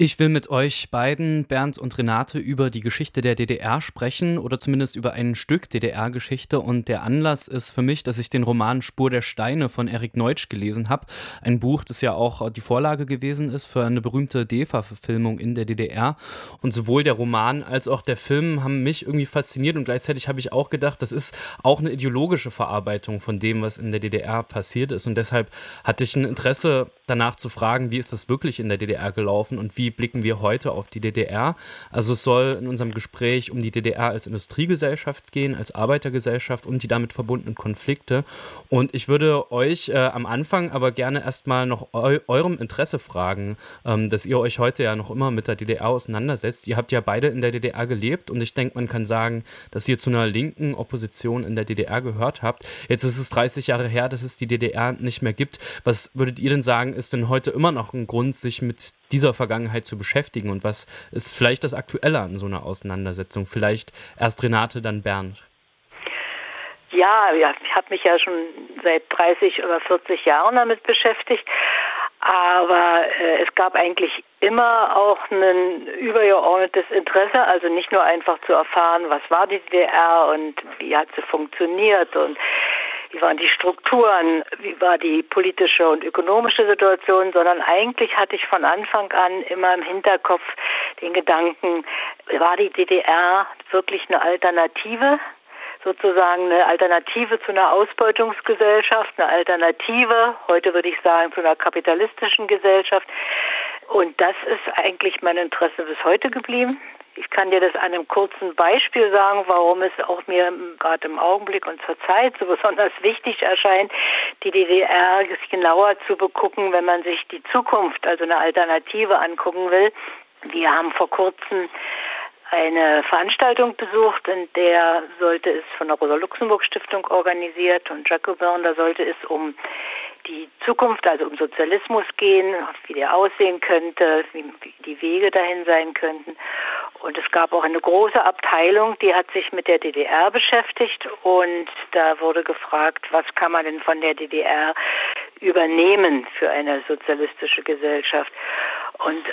Ich will mit euch beiden, Bernd und Renate, über die Geschichte der DDR sprechen oder zumindest über ein Stück DDR-Geschichte. Und der Anlass ist für mich, dass ich den Roman Spur der Steine von Erik Neutsch gelesen habe. Ein Buch, das ja auch die Vorlage gewesen ist für eine berühmte DEFA-Verfilmung in der DDR. Und sowohl der Roman als auch der Film haben mich irgendwie fasziniert und gleichzeitig habe ich auch gedacht, das ist auch eine ideologische Verarbeitung von dem, was in der DDR passiert ist. Und deshalb hatte ich ein Interesse danach zu fragen, wie ist das wirklich in der DDR gelaufen und wie blicken wir heute auf die DDR. Also es soll in unserem Gespräch um die DDR als Industriegesellschaft gehen, als Arbeitergesellschaft und die damit verbundenen Konflikte. Und ich würde euch äh, am Anfang aber gerne erstmal noch eu eurem Interesse fragen, ähm, dass ihr euch heute ja noch immer mit der DDR auseinandersetzt. Ihr habt ja beide in der DDR gelebt und ich denke, man kann sagen, dass ihr zu einer linken Opposition in der DDR gehört habt. Jetzt ist es 30 Jahre her, dass es die DDR nicht mehr gibt. Was würdet ihr denn sagen, ist denn heute immer noch ein Grund, sich mit dieser Vergangenheit zu beschäftigen und was ist vielleicht das Aktuelle an so einer Auseinandersetzung? Vielleicht erst Renate, dann Bernd. Ja, ja ich habe mich ja schon seit 30 oder 40 Jahren damit beschäftigt. Aber äh, es gab eigentlich immer auch ein übergeordnetes Interesse, also nicht nur einfach zu erfahren, was war die DDR und wie hat sie funktioniert und wie waren die Strukturen, wie war die politische und ökonomische Situation, sondern eigentlich hatte ich von Anfang an immer im Hinterkopf den Gedanken, war die DDR wirklich eine Alternative sozusagen eine Alternative zu einer Ausbeutungsgesellschaft, eine Alternative, heute würde ich sagen, zu einer kapitalistischen Gesellschaft. Und das ist eigentlich mein Interesse bis heute geblieben. Ich kann dir das an einem kurzen Beispiel sagen, warum es auch mir gerade im Augenblick und zur Zeit so besonders wichtig erscheint, die DDR genauer zu begucken, wenn man sich die Zukunft, also eine Alternative angucken will. Wir haben vor kurzem eine Veranstaltung besucht, in der sollte es von der Rosa-Luxemburg-Stiftung organisiert und Jacobin, da sollte es um die Zukunft, also um Sozialismus gehen, wie der aussehen könnte, wie die Wege dahin sein könnten. Und es gab auch eine große Abteilung, die hat sich mit der DDR beschäftigt und da wurde gefragt, was kann man denn von der DDR übernehmen für eine sozialistische Gesellschaft. Und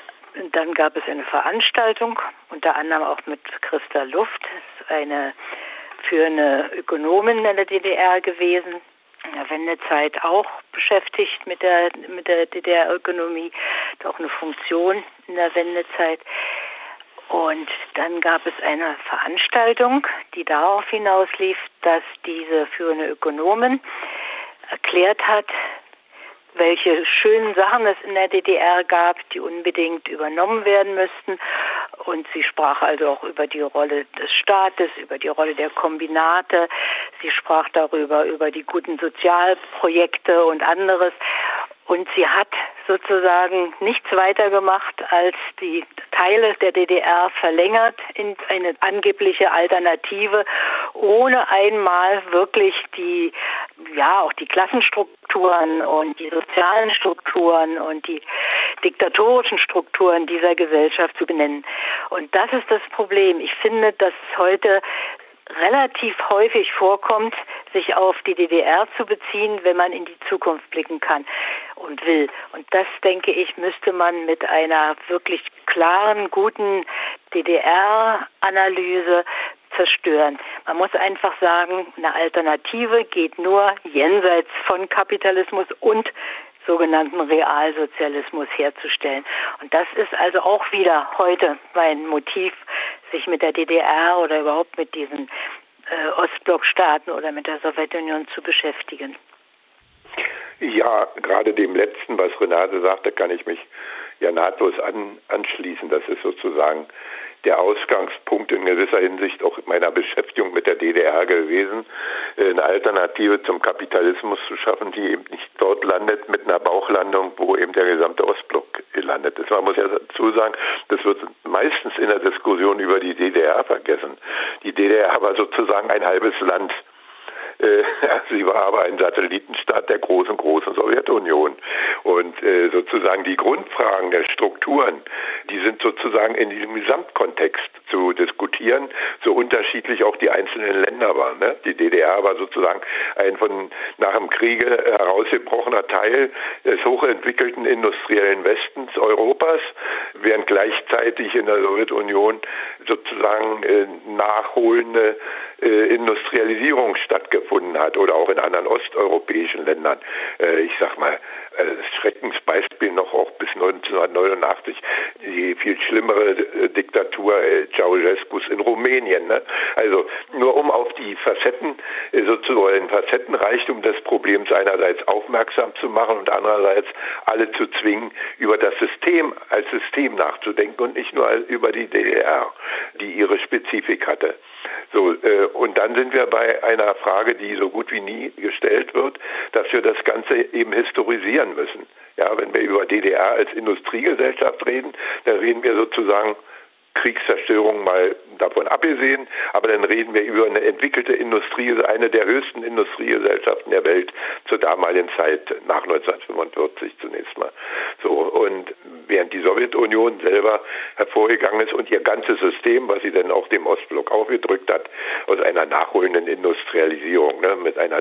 dann gab es eine Veranstaltung, unter anderem auch mit Christa Luft, eine führende Ökonomin in der DDR gewesen, der Wendezeit auch beschäftigt mit der, mit der DDR-Ökonomie, auch eine Funktion in der Wendezeit. Und dann gab es eine Veranstaltung, die darauf hinauslief, dass diese führende Ökonomin erklärt hat, welche schönen Sachen es in der DDR gab, die unbedingt übernommen werden müssten. Und sie sprach also auch über die Rolle des Staates, über die Rolle der Kombinate. Sie sprach darüber, über die guten Sozialprojekte und anderes. Und sie hat sozusagen nichts weiter gemacht, als die Teile der DDR verlängert in eine angebliche Alternative, ohne einmal wirklich die, ja, auch die Klassenstrukturen und die sozialen Strukturen und die diktatorischen Strukturen dieser Gesellschaft zu benennen. Und das ist das Problem. Ich finde, dass heute relativ häufig vorkommt, sich auf die DDR zu beziehen, wenn man in die Zukunft blicken kann und will. Und das, denke ich, müsste man mit einer wirklich klaren, guten DDR-Analyse zerstören. Man muss einfach sagen, eine Alternative geht nur jenseits von Kapitalismus und sogenannten Realsozialismus herzustellen. Und das ist also auch wieder heute mein Motiv, sich mit der DDR oder überhaupt mit diesen äh, Ostblockstaaten oder mit der Sowjetunion zu beschäftigen. Ja, gerade dem letzten, was Renate sagte, kann ich mich ja nahtlos an, anschließen. Das ist sozusagen der Ausgangspunkt in gewisser Hinsicht auch meiner Beschäftigung mit der DDR gewesen, äh, eine Alternative zum Kapitalismus zu schaffen, die eben nicht dort landet mit einer Bauchlandung, wo eben der gesamte Ostblock landet ist. Man muss ja dazu sagen, das wird meistens in der Diskussion über die DDR vergessen. Die DDR war sozusagen ein halbes Land sie war aber ein Satellitenstaat der großen, großen Sowjetunion. Und äh, sozusagen die Grundfragen der Strukturen die sind sozusagen in diesem Gesamtkontext zu diskutieren, so unterschiedlich auch die einzelnen Länder waren. Ne? Die DDR war sozusagen ein von nach dem Kriege herausgebrochener Teil des hochentwickelten industriellen Westens Europas, während gleichzeitig in der Sowjetunion sozusagen äh, nachholende äh, Industrialisierung stattgefunden hat oder auch in anderen osteuropäischen Ländern. Äh, ich sag mal, äh, Schreckensbeispiel noch auch bis 1989 die viel schlimmere äh, Diktatur Ceausescus in Rumänien. Ne? Also nur um auf die Facetten, sozusagen Facettenreichtum des Problems einerseits aufmerksam zu machen und andererseits alle zu zwingen, über das System als System nachzudenken und nicht nur über die DDR, die ihre Spezifik hatte. So, äh, und dann sind wir bei einer Frage, die so gut wie nie gestellt wird, dass wir das Ganze eben historisieren müssen. Ja, wenn wir über DDR als Industriegesellschaft reden, dann reden wir sozusagen Kriegszerstörung mal davon abgesehen, aber dann reden wir über eine entwickelte Industrie, eine der höchsten Industriegesellschaften der Welt zur damaligen Zeit nach 1945 zunächst mal. So und während die Sowjetunion selber hervorgegangen ist und ihr ganzes System, was sie dann auch dem Ostblock aufgedrückt hat, aus einer nachholenden Industrialisierung, ne, mit einer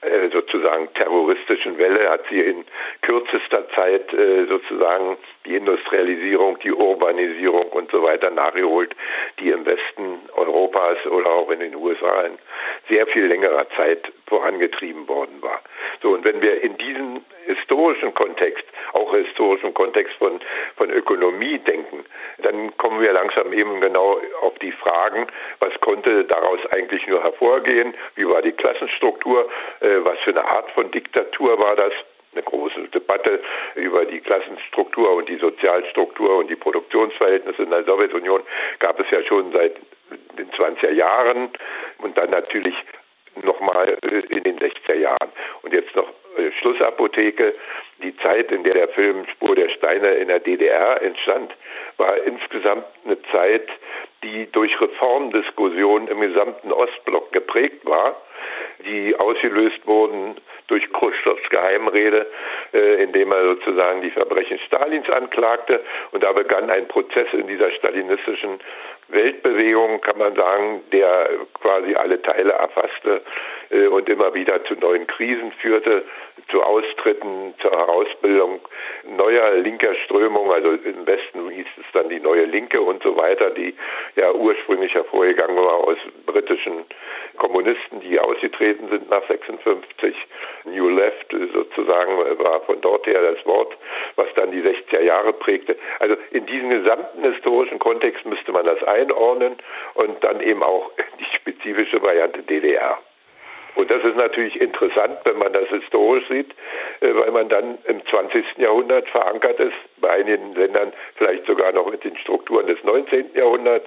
äh, sozusagen terroristischen Welle hat sie in kürzester Zeit äh, sozusagen die Industrialisierung, die Urbanisierung und so weiter nachgeholt, die im Westen Europas oder auch in den USA in sehr viel längerer Zeit vorangetrieben worden war. So, und wenn wir in diesem historischen Kontext, auch historischen Kontext von, von Ökonomie denken, dann kommen wir langsam eben genau auf die Fragen, was konnte daraus eigentlich nur hervorgehen, wie war die Klassenstruktur, äh, was für eine Art von Diktatur war das, eine große Debatte über die Klassenstruktur und die Sozialstruktur und die Produktionsverhältnisse in der Sowjetunion gab es ja schon seit den 20er Jahren und dann natürlich nochmal in den 60er Jahren. Und jetzt noch Schlussapotheke. Die Zeit, in der der Film Spur der Steine in der DDR entstand, war insgesamt eine Zeit, die durch Reformdiskussionen im gesamten Ostblock geprägt war, die ausgelöst wurden durch Khrushchevs Geheimrede, äh, indem er sozusagen die Verbrechen Stalins anklagte. Und da begann ein Prozess in dieser stalinistischen Weltbewegung, kann man sagen, der quasi alle Teile erfasste äh, und immer wieder zu neuen Krisen führte, zu Austritten, zur Herausbildung neuer linker Strömungen. Also im Westen hieß es dann die neue Linke und so weiter, die ja ursprünglich hervorgegangen war aus britischen Kommunisten, die ausgetreten sind nach 56. New Left sozusagen war von dort her das Wort, was dann die 60er Jahre prägte. Also in diesem gesamten historischen Kontext müsste man das einordnen und dann eben auch die spezifische Variante DDR. Und das ist natürlich interessant, wenn man das historisch sieht, äh, weil man dann im 20. Jahrhundert verankert ist, bei einigen Ländern vielleicht sogar noch mit den Strukturen des 19. Jahrhunderts.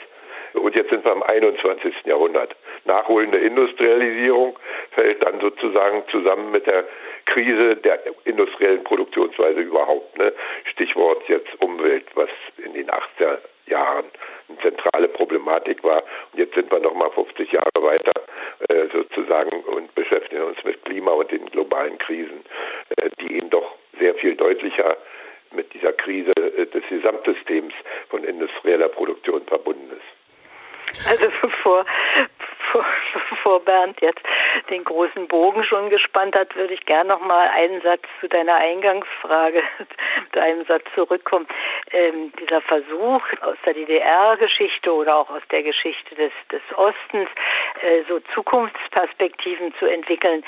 Und jetzt sind wir im 21. Jahrhundert. Nachholende Industrialisierung fällt dann sozusagen zusammen mit der Krise der industriellen Produktionsweise überhaupt. Ne? Stichwort jetzt Umwelt, was in den 80er Jahren eine zentrale Problematik war. Und jetzt sind wir nochmal 50 Jahre weiter äh, sozusagen und beschäftigen uns mit Klima und den globalen Krisen, äh, die eben doch sehr viel deutlicher mit dieser Krise äh, des Gesamtsystems von industrieller Produktion verbunden ist. Also bevor, bevor, bevor Bernd jetzt den großen Bogen schon gespannt hat, würde ich gerne noch mal einen Satz zu deiner Eingangsfrage mit einem Satz zurückkommen. Ähm, dieser Versuch aus der DDR-Geschichte oder auch aus der Geschichte des, des Ostens äh, so Zukunftsperspektiven zu entwickeln,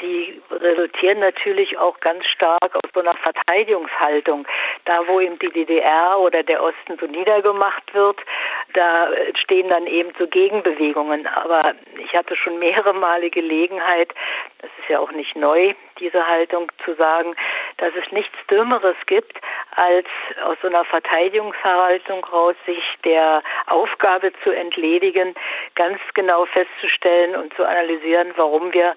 die resultieren natürlich auch ganz stark aus so einer Verteidigungshaltung. Da, wo eben die DDR oder der Osten so niedergemacht wird, da stehen dann eben so Gegenbewegungen. Aber ich hatte schon mehrere Male Gelegenheit, das ist ja auch nicht neu, diese Haltung zu sagen, dass es nichts Dümmeres gibt, als aus so einer Verteidigungshaltung raus sich der Aufgabe zu entledigen, ganz genau festzustellen und zu analysieren, warum wir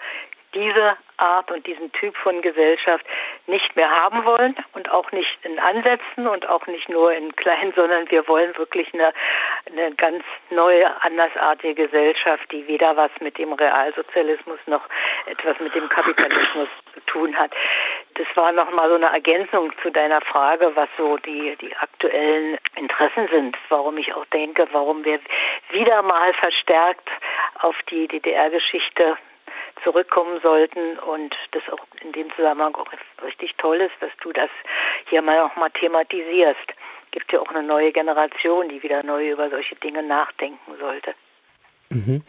diese Art und diesen Typ von Gesellschaft nicht mehr haben wollen und auch nicht in Ansätzen und auch nicht nur in klein, sondern wir wollen wirklich eine, eine ganz neue, andersartige Gesellschaft, die weder was mit dem Realsozialismus noch etwas mit dem Kapitalismus zu tun hat. das war nochmal so eine Ergänzung zu deiner Frage, was so die, die aktuellen Interessen sind, warum ich auch denke, warum wir wieder mal verstärkt auf die DDR-Geschichte zurückkommen sollten und das auch in dem Zusammenhang auch richtig toll ist, dass du das hier mal noch mal thematisierst. Gibt ja auch eine neue Generation, die wieder neu über solche Dinge nachdenken sollte. Mhm.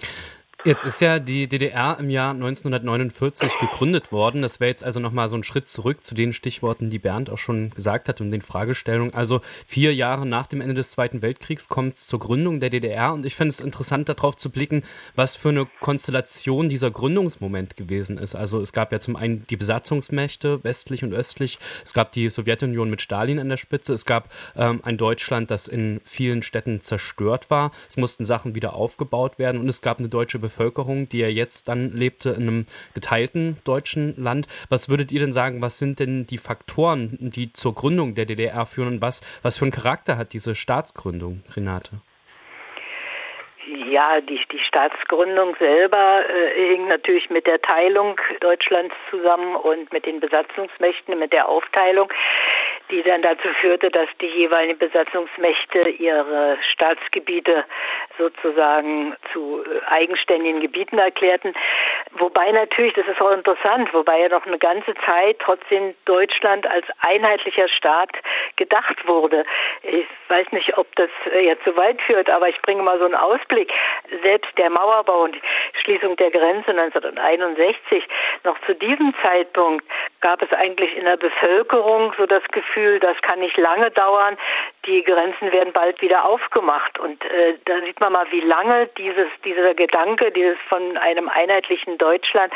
Jetzt ist ja die DDR im Jahr 1949 gegründet worden. Das wäre jetzt also nochmal so ein Schritt zurück zu den Stichworten, die Bernd auch schon gesagt hat und den Fragestellungen. Also vier Jahre nach dem Ende des Zweiten Weltkriegs kommt es zur Gründung der DDR und ich finde es interessant, darauf zu blicken, was für eine Konstellation dieser Gründungsmoment gewesen ist. Also es gab ja zum einen die Besatzungsmächte, westlich und östlich. Es gab die Sowjetunion mit Stalin an der Spitze. Es gab ähm, ein Deutschland, das in vielen Städten zerstört war. Es mussten Sachen wieder aufgebaut werden und es gab eine deutsche Bevölkerung, die ja jetzt dann lebte in einem geteilten deutschen Land. Was würdet ihr denn sagen, was sind denn die Faktoren, die zur Gründung der DDR führen und was, was für einen Charakter hat diese Staatsgründung, Renate? Ja, die, die Staatsgründung selber äh, hing natürlich mit der Teilung Deutschlands zusammen und mit den Besatzungsmächten, mit der Aufteilung die dann dazu führte, dass die jeweiligen Besatzungsmächte ihre Staatsgebiete sozusagen zu äh, eigenständigen Gebieten erklärten. Wobei natürlich, das ist auch interessant, wobei ja noch eine ganze Zeit trotzdem Deutschland als einheitlicher Staat gedacht wurde. Ich weiß nicht, ob das äh, jetzt zu weit führt, aber ich bringe mal so einen Ausblick. Selbst der Mauerbau und die Schließung der Grenze 1961, noch zu diesem Zeitpunkt gab es eigentlich in der Bevölkerung so das Gefühl, das kann nicht lange dauern, die Grenzen werden bald wieder aufgemacht. Und äh, da sieht man mal, wie lange dieses, dieser Gedanke, dieses von einem einheitlichen Deutschland,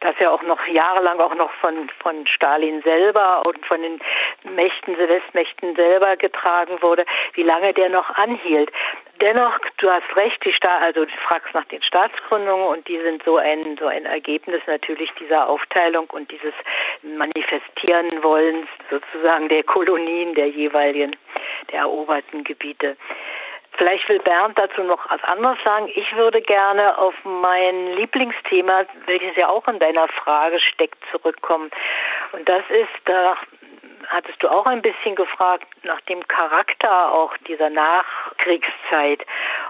das ja auch noch jahrelang auch noch von, von Stalin selber und von den Mächten, Westmächten selber getragen wurde, wie lange der noch anhielt. Dennoch, du hast recht, die Sta also du fragst nach den Staatsgründungen und die sind so ein so ein Ergebnis natürlich dieser Aufteilung und dieses Manifestieren Wollens sozusagen der Kolonien der jeweiligen der eroberten Gebiete. Vielleicht will Bernd dazu noch was anderes sagen. Ich würde gerne auf mein Lieblingsthema, welches ja auch in deiner Frage steckt, zurückkommen. Und das ist, da hattest du auch ein bisschen gefragt, nach dem Charakter auch dieser Nachkriegszeit.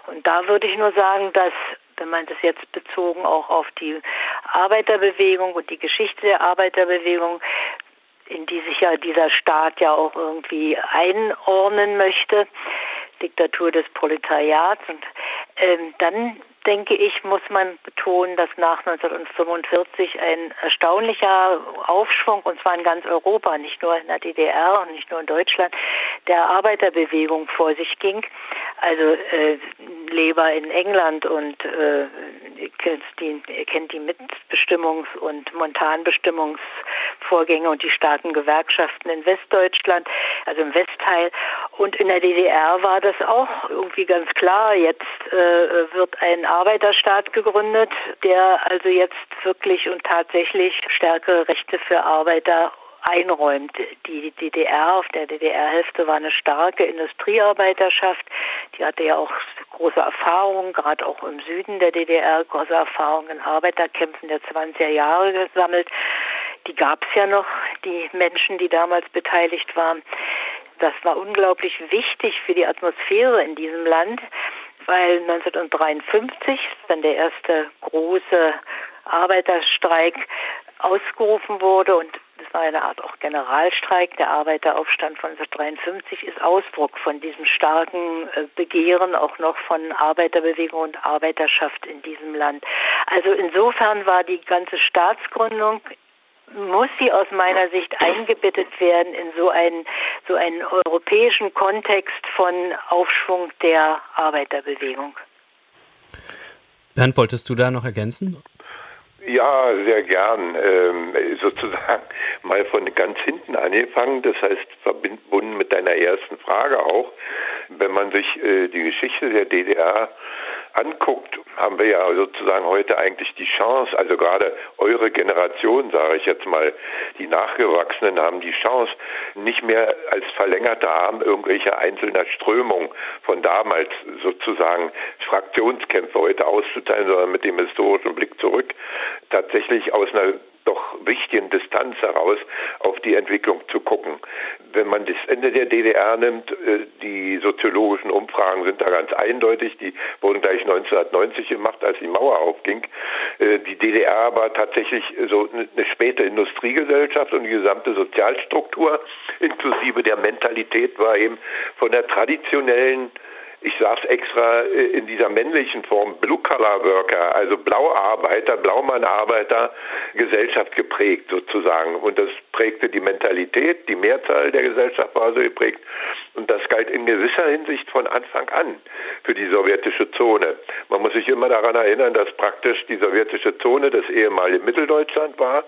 Und da würde ich nur sagen, dass wenn man das jetzt bezogen auch auf die Arbeiterbewegung und die Geschichte der Arbeiterbewegung, in die sich ja dieser Staat ja auch irgendwie einordnen möchte, Diktatur des Proletariats. Und ähm, dann denke ich, muss man betonen, dass nach 1945 ein erstaunlicher Aufschwung, und zwar in ganz Europa, nicht nur in der DDR und nicht nur in Deutschland, der Arbeiterbewegung vor sich ging. Also äh, Leber in England und äh, die, kennt die Mitbestimmungs- und Montanbestimmungsvorgänge und die starken Gewerkschaften in Westdeutschland, also im Westteil. Und in der DDR war das auch irgendwie ganz klar. Jetzt äh, wird ein Arbeiterstaat gegründet, der also jetzt wirklich und tatsächlich stärkere Rechte für Arbeiter einräumt. Die DDR auf der DDR-Hälfte war eine starke Industriearbeiterschaft. Die hatte ja auch große Erfahrungen, gerade auch im Süden der DDR, große Erfahrungen in Arbeiterkämpfen der 20er Jahre gesammelt. Die gab es ja noch, die Menschen, die damals beteiligt waren. Das war unglaublich wichtig für die Atmosphäre in diesem Land, weil 1953 dann der erste große Arbeiterstreik ausgerufen wurde und das war eine Art auch Generalstreik. Der Arbeiteraufstand von 1953 ist Ausdruck von diesem starken äh, Begehren auch noch von Arbeiterbewegung und Arbeiterschaft in diesem Land. Also insofern war die ganze Staatsgründung muss sie aus meiner Sicht eingebettet werden in so einen, so einen europäischen Kontext von Aufschwung der Arbeiterbewegung. Bernd, wolltest du da noch ergänzen? Ja, sehr gern. Ähm, sozusagen mal von ganz hinten angefangen, das heißt verbunden mit deiner ersten Frage auch. Wenn man sich äh, die Geschichte der DDR anguckt, haben wir ja sozusagen heute eigentlich die Chance, also gerade eure Generation, sage ich jetzt mal, die Nachgewachsenen haben die Chance, nicht mehr als verlängerte Arm irgendwelcher einzelner Strömungen von damals sozusagen Fraktionskämpfe heute auszuteilen, sondern mit dem historischen Blick zurück tatsächlich aus einer doch wichtigen Distanz heraus auf die Entwicklung zu gucken. Wenn man das Ende der DDR nimmt, äh, die soziologischen Umfragen sind da ganz eindeutig, die wurden gleich 1990 gemacht, als die Mauer aufging. Äh, die DDR war tatsächlich so eine späte Industriegesellschaft und die gesamte Sozialstruktur inklusive der Mentalität war eben von der traditionellen ich es extra äh, in dieser männlichen Form, Blue-Collar-Worker, also Blauarbeiter, Blaumannarbeiter, Gesellschaft geprägt sozusagen. Und das prägte die Mentalität, die Mehrzahl der Gesellschaft war so geprägt. Und das galt in gewisser Hinsicht von Anfang an für die sowjetische Zone. Man muss sich immer daran erinnern, dass praktisch die sowjetische Zone das ehemalige Mitteldeutschland war,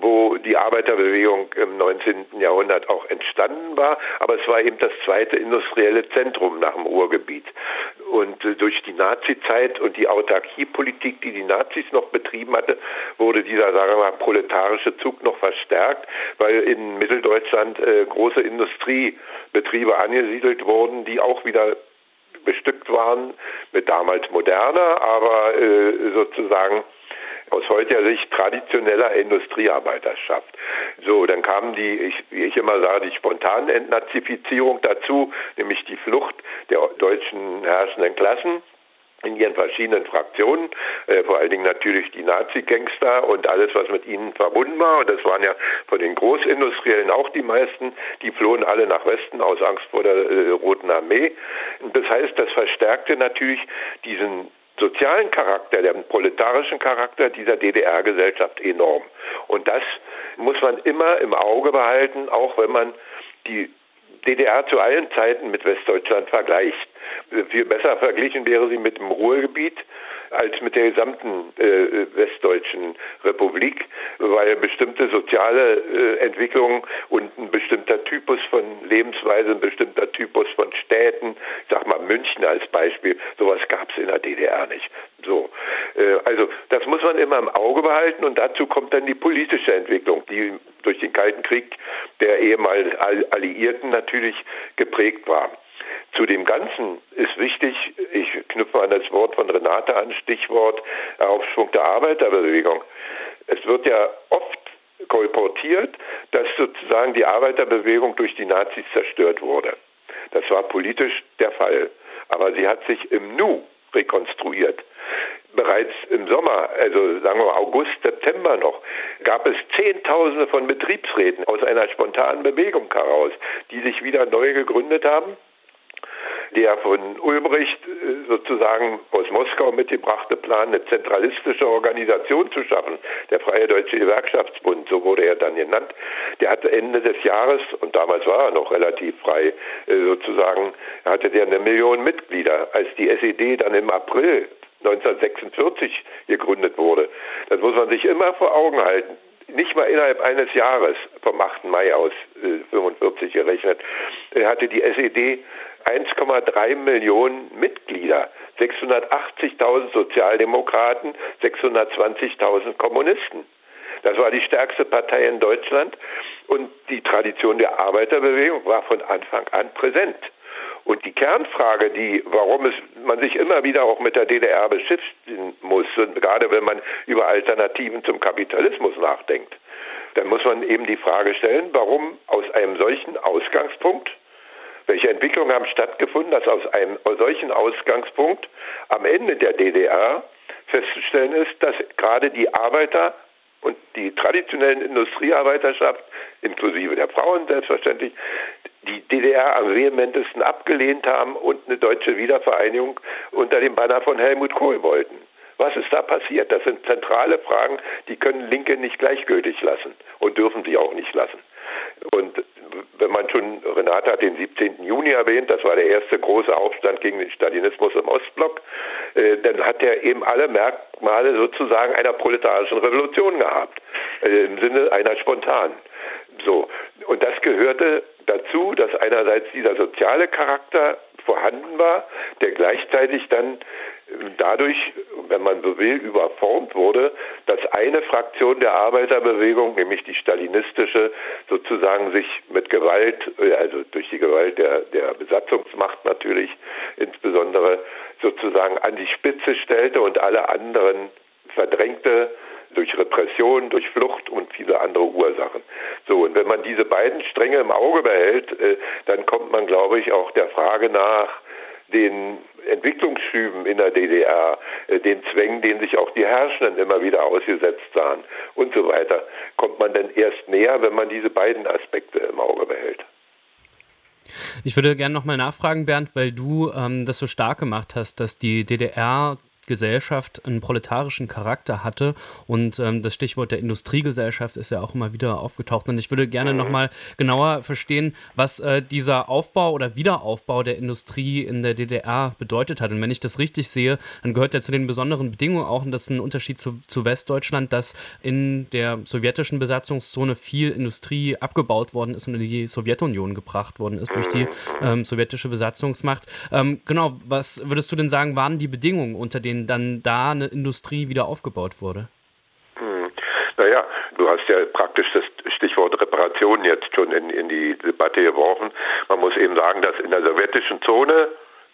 wo die Arbeiterbewegung im 19. Jahrhundert auch entstanden war. Aber es war eben das zweite industrielle Zentrum nach dem Ruhrgebiet. Und durch die Nazizeit und die Autarkiepolitik, die die Nazis noch betrieben hatte, wurde dieser, sagen wir mal, proletarische Zug noch verstärkt, weil in Mitteldeutschland äh, große Industriebetriebe angesiedelt wurden, die auch wieder bestückt waren mit damals moderner, aber äh, sozusagen aus heutiger Sicht traditioneller Industriearbeiterschaft. So, dann kam die, ich, wie ich immer sage, die spontane Entnazifizierung dazu, nämlich die Flucht der deutschen herrschenden Klassen in ihren verschiedenen Fraktionen, äh, vor allen Dingen natürlich die Nazi-Gangster und alles, was mit ihnen verbunden war. Und das waren ja von den Großindustriellen auch die meisten. Die flohen alle nach Westen aus Angst vor der äh, Roten Armee. Das heißt, das verstärkte natürlich diesen sozialen Charakter, den proletarischen Charakter dieser DDR-Gesellschaft enorm. Und das muss man immer im Auge behalten, auch wenn man die DDR zu allen Zeiten mit Westdeutschland vergleicht. Viel besser verglichen wäre sie mit dem Ruhrgebiet als mit der gesamten äh, westdeutschen Republik, weil bestimmte soziale äh, Entwicklungen und ein bestimmter Typus von Lebensweise, ein bestimmter Typus von Städten, ich sag mal München als Beispiel, sowas gab es in der DDR nicht. So, äh, also das muss man immer im Auge behalten und dazu kommt dann die politische Entwicklung, die durch den Kalten Krieg der ehemals Alliierten natürlich geprägt war. Zu dem Ganzen ist wichtig, ich knüpfe an das Wort von Renate an, Stichwort Aufschwung der Arbeiterbewegung. Es wird ja oft kolportiert, dass sozusagen die Arbeiterbewegung durch die Nazis zerstört wurde. Das war politisch der Fall. Aber sie hat sich im Nu rekonstruiert. Bereits im Sommer, also sagen wir August, September noch, gab es Zehntausende von Betriebsräten aus einer spontanen Bewegung heraus, die sich wieder neu gegründet haben der von Ulbricht äh, sozusagen aus Moskau mitgebrachte Plan, eine zentralistische Organisation zu schaffen, der Freie Deutsche Gewerkschaftsbund, so wurde er dann genannt, der hatte Ende des Jahres, und damals war er noch relativ frei, äh, sozusagen, hatte der eine Million Mitglieder. Als die SED dann im April 1946 gegründet wurde, das muss man sich immer vor Augen halten nicht mal innerhalb eines Jahres, vom 8. Mai aus äh, 45 gerechnet, äh, hatte die SED 1,3 Millionen Mitglieder, 680.000 Sozialdemokraten, 620.000 Kommunisten. Das war die stärkste Partei in Deutschland und die Tradition der Arbeiterbewegung war von Anfang an präsent. Und die Kernfrage, die, warum es, man sich immer wieder auch mit der DDR beschäftigen muss, gerade wenn man über Alternativen zum Kapitalismus nachdenkt, dann muss man eben die Frage stellen, warum aus einem solchen Ausgangspunkt welche Entwicklungen haben stattgefunden, dass aus einem solchen Ausgangspunkt am Ende der DDR festzustellen ist, dass gerade die Arbeiter und die traditionellen Industriearbeiterschaft, inklusive der Frauen selbstverständlich, die DDR am vehementesten abgelehnt haben und eine deutsche Wiedervereinigung unter dem Banner von Helmut Kohl wollten. Was ist da passiert? Das sind zentrale Fragen, die können Linke nicht gleichgültig lassen und dürfen sie auch nicht lassen. Und wenn man schon, Renate hat den 17. Juni erwähnt, das war der erste große Aufstand gegen den Stalinismus im Ostblock, äh, dann hat er eben alle Merkmale sozusagen einer proletarischen Revolution gehabt, äh, im Sinne einer spontanen. So. Und das gehörte dazu, dass einerseits dieser soziale Charakter vorhanden war, der gleichzeitig dann dadurch, wenn man so will, überformt wurde, dass eine Fraktion der Arbeiterbewegung, nämlich die stalinistische, sozusagen sich mit Gewalt, äh, also durch die Gewalt der, der Besatzungsmacht natürlich insbesondere, sozusagen an die Spitze stellte und alle anderen verdrängte durch Repression, durch Flucht und viele andere Ursachen. So, und wenn man diese beiden Stränge im Auge behält, äh, dann kommt man, glaube ich, auch der Frage nach, den Entwicklungsschüben in der DDR, äh, den Zwängen, denen sich auch die Herrschenden immer wieder ausgesetzt sahen und so weiter, kommt man dann erst näher, wenn man diese beiden Aspekte im Auge behält. Ich würde gerne nochmal nachfragen, Bernd, weil du ähm, das so stark gemacht hast, dass die DDR Gesellschaft einen proletarischen Charakter hatte. Und ähm, das Stichwort der Industriegesellschaft ist ja auch immer wieder aufgetaucht. Und ich würde gerne mhm. nochmal genauer verstehen, was äh, dieser Aufbau oder Wiederaufbau der Industrie in der DDR bedeutet hat. Und wenn ich das richtig sehe, dann gehört ja zu den besonderen Bedingungen auch, und das ist ein Unterschied zu, zu Westdeutschland, dass in der sowjetischen Besatzungszone viel Industrie abgebaut worden ist und in die Sowjetunion gebracht worden ist durch die mhm. ähm, sowjetische Besatzungsmacht. Ähm, genau, was würdest du denn sagen, waren die Bedingungen, unter denen denen dann da eine Industrie wieder aufgebaut wurde? Hm. Naja, du hast ja praktisch das Stichwort Reparation jetzt schon in, in die Debatte geworfen. Man muss eben sagen, dass in der sowjetischen Zone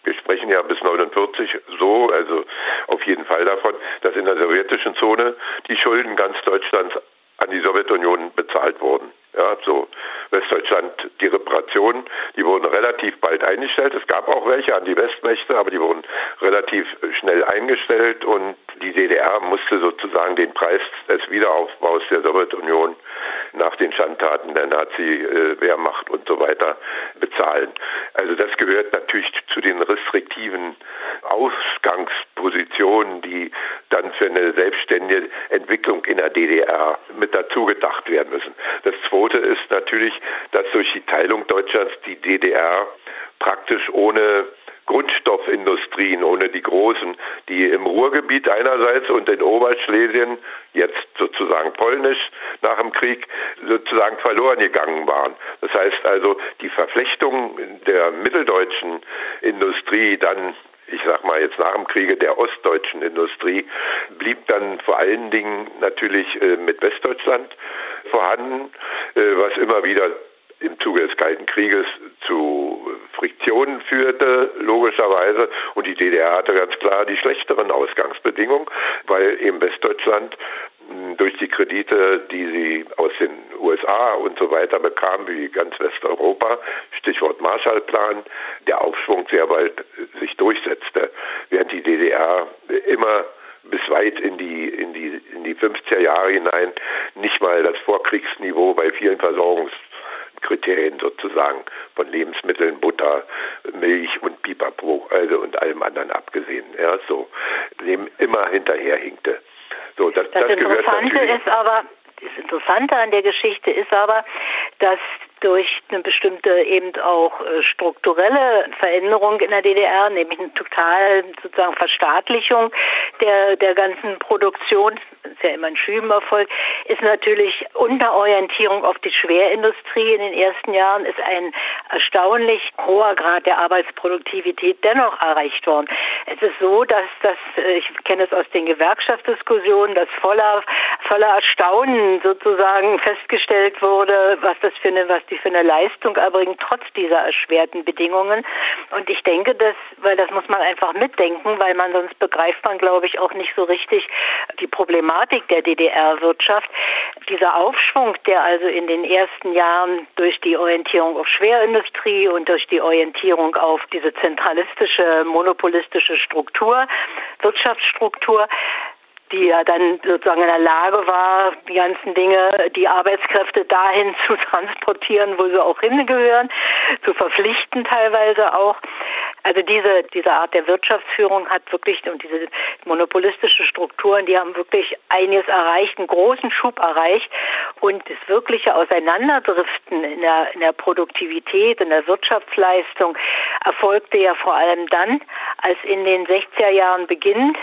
wir sprechen ja bis 49 so, also auf jeden Fall davon, dass in der sowjetischen Zone die Schulden ganz Deutschlands an die Sowjetunion bezahlt wurden. Ja, so Westdeutschland die Reparationen, die wurden relativ bald eingestellt. Es gab auch welche an die Westmächte, aber die wurden relativ schnell eingestellt und die DDR musste sozusagen den Preis des Wiederaufbaus der Sowjetunion nach den Schandtaten der Nazi-Wehrmacht und so weiter bezahlen. Also das gehört natürlich zu den restriktiven Ausgangspositionen, die dann für eine selbstständige Entwicklung in der DDR mit dazu gedacht werden müssen. Das zweite ist natürlich, dass durch die Teilung Deutschlands die DDR praktisch ohne Grundstoffindustrien, ohne die großen, die im Ruhrgebiet einerseits und in Oberschlesien, jetzt sozusagen polnisch nach dem Krieg, sozusagen verloren gegangen waren. Das heißt also, die Verflechtung der mitteldeutschen Industrie dann ich sag mal jetzt nach dem Kriege der ostdeutschen Industrie, blieb dann vor allen Dingen natürlich äh, mit Westdeutschland vorhanden, äh, was immer wieder im Zuge des Kalten Krieges zu Friktionen führte, logischerweise. Und die DDR hatte ganz klar die schlechteren Ausgangsbedingungen, weil eben Westdeutschland hm, durch die Kredite, die sie aus den USA und so weiter bekam, wie ganz Westeuropa, Stichwort Marshallplan, der Aufschwung sehr bald sich durchsetzte, während die DDR immer bis weit in die, in die, in die 50er Jahre hinein nicht mal das Vorkriegsniveau bei vielen Versorgungskriterien sozusagen von Lebensmitteln, Butter, Milch und Pipapo, also und allem anderen abgesehen, ja, so, dem immer hinterherhinkte. So, das, das, das Interessante ist aber, das Interessante an der Geschichte ist aber, dass durch eine bestimmte eben auch äh, strukturelle Veränderung in der DDR, nämlich eine total sozusagen Verstaatlichung der, der ganzen Produktion, das ist ja immer ein Schübenerfolg, ist natürlich unter Orientierung auf die Schwerindustrie in den ersten Jahren ist ein erstaunlich hoher Grad der Arbeitsproduktivität dennoch erreicht worden. Es ist so, dass das, äh, ich kenne es aus den Gewerkschaftsdiskussionen, dass voller, voller Erstaunen sozusagen festgestellt wurde, was das für eine, was die sie für eine Leistung erbringen, trotz dieser erschwerten Bedingungen. Und ich denke, dass, weil das muss man einfach mitdenken, weil man sonst begreift man, glaube ich, auch nicht so richtig die Problematik der DDR-Wirtschaft. Dieser Aufschwung, der also in den ersten Jahren durch die Orientierung auf Schwerindustrie und durch die Orientierung auf diese zentralistische, monopolistische Struktur, Wirtschaftsstruktur, die ja dann sozusagen in der Lage war, die ganzen Dinge, die Arbeitskräfte dahin zu transportieren, wo sie auch hingehören, zu verpflichten teilweise auch. Also diese, diese Art der Wirtschaftsführung hat wirklich, und diese monopolistische Strukturen, die haben wirklich einiges erreicht, einen großen Schub erreicht. Und das wirkliche Auseinanderdriften in der, in der Produktivität, in der Wirtschaftsleistung erfolgte ja vor allem dann, als in den 60er Jahren beginnt,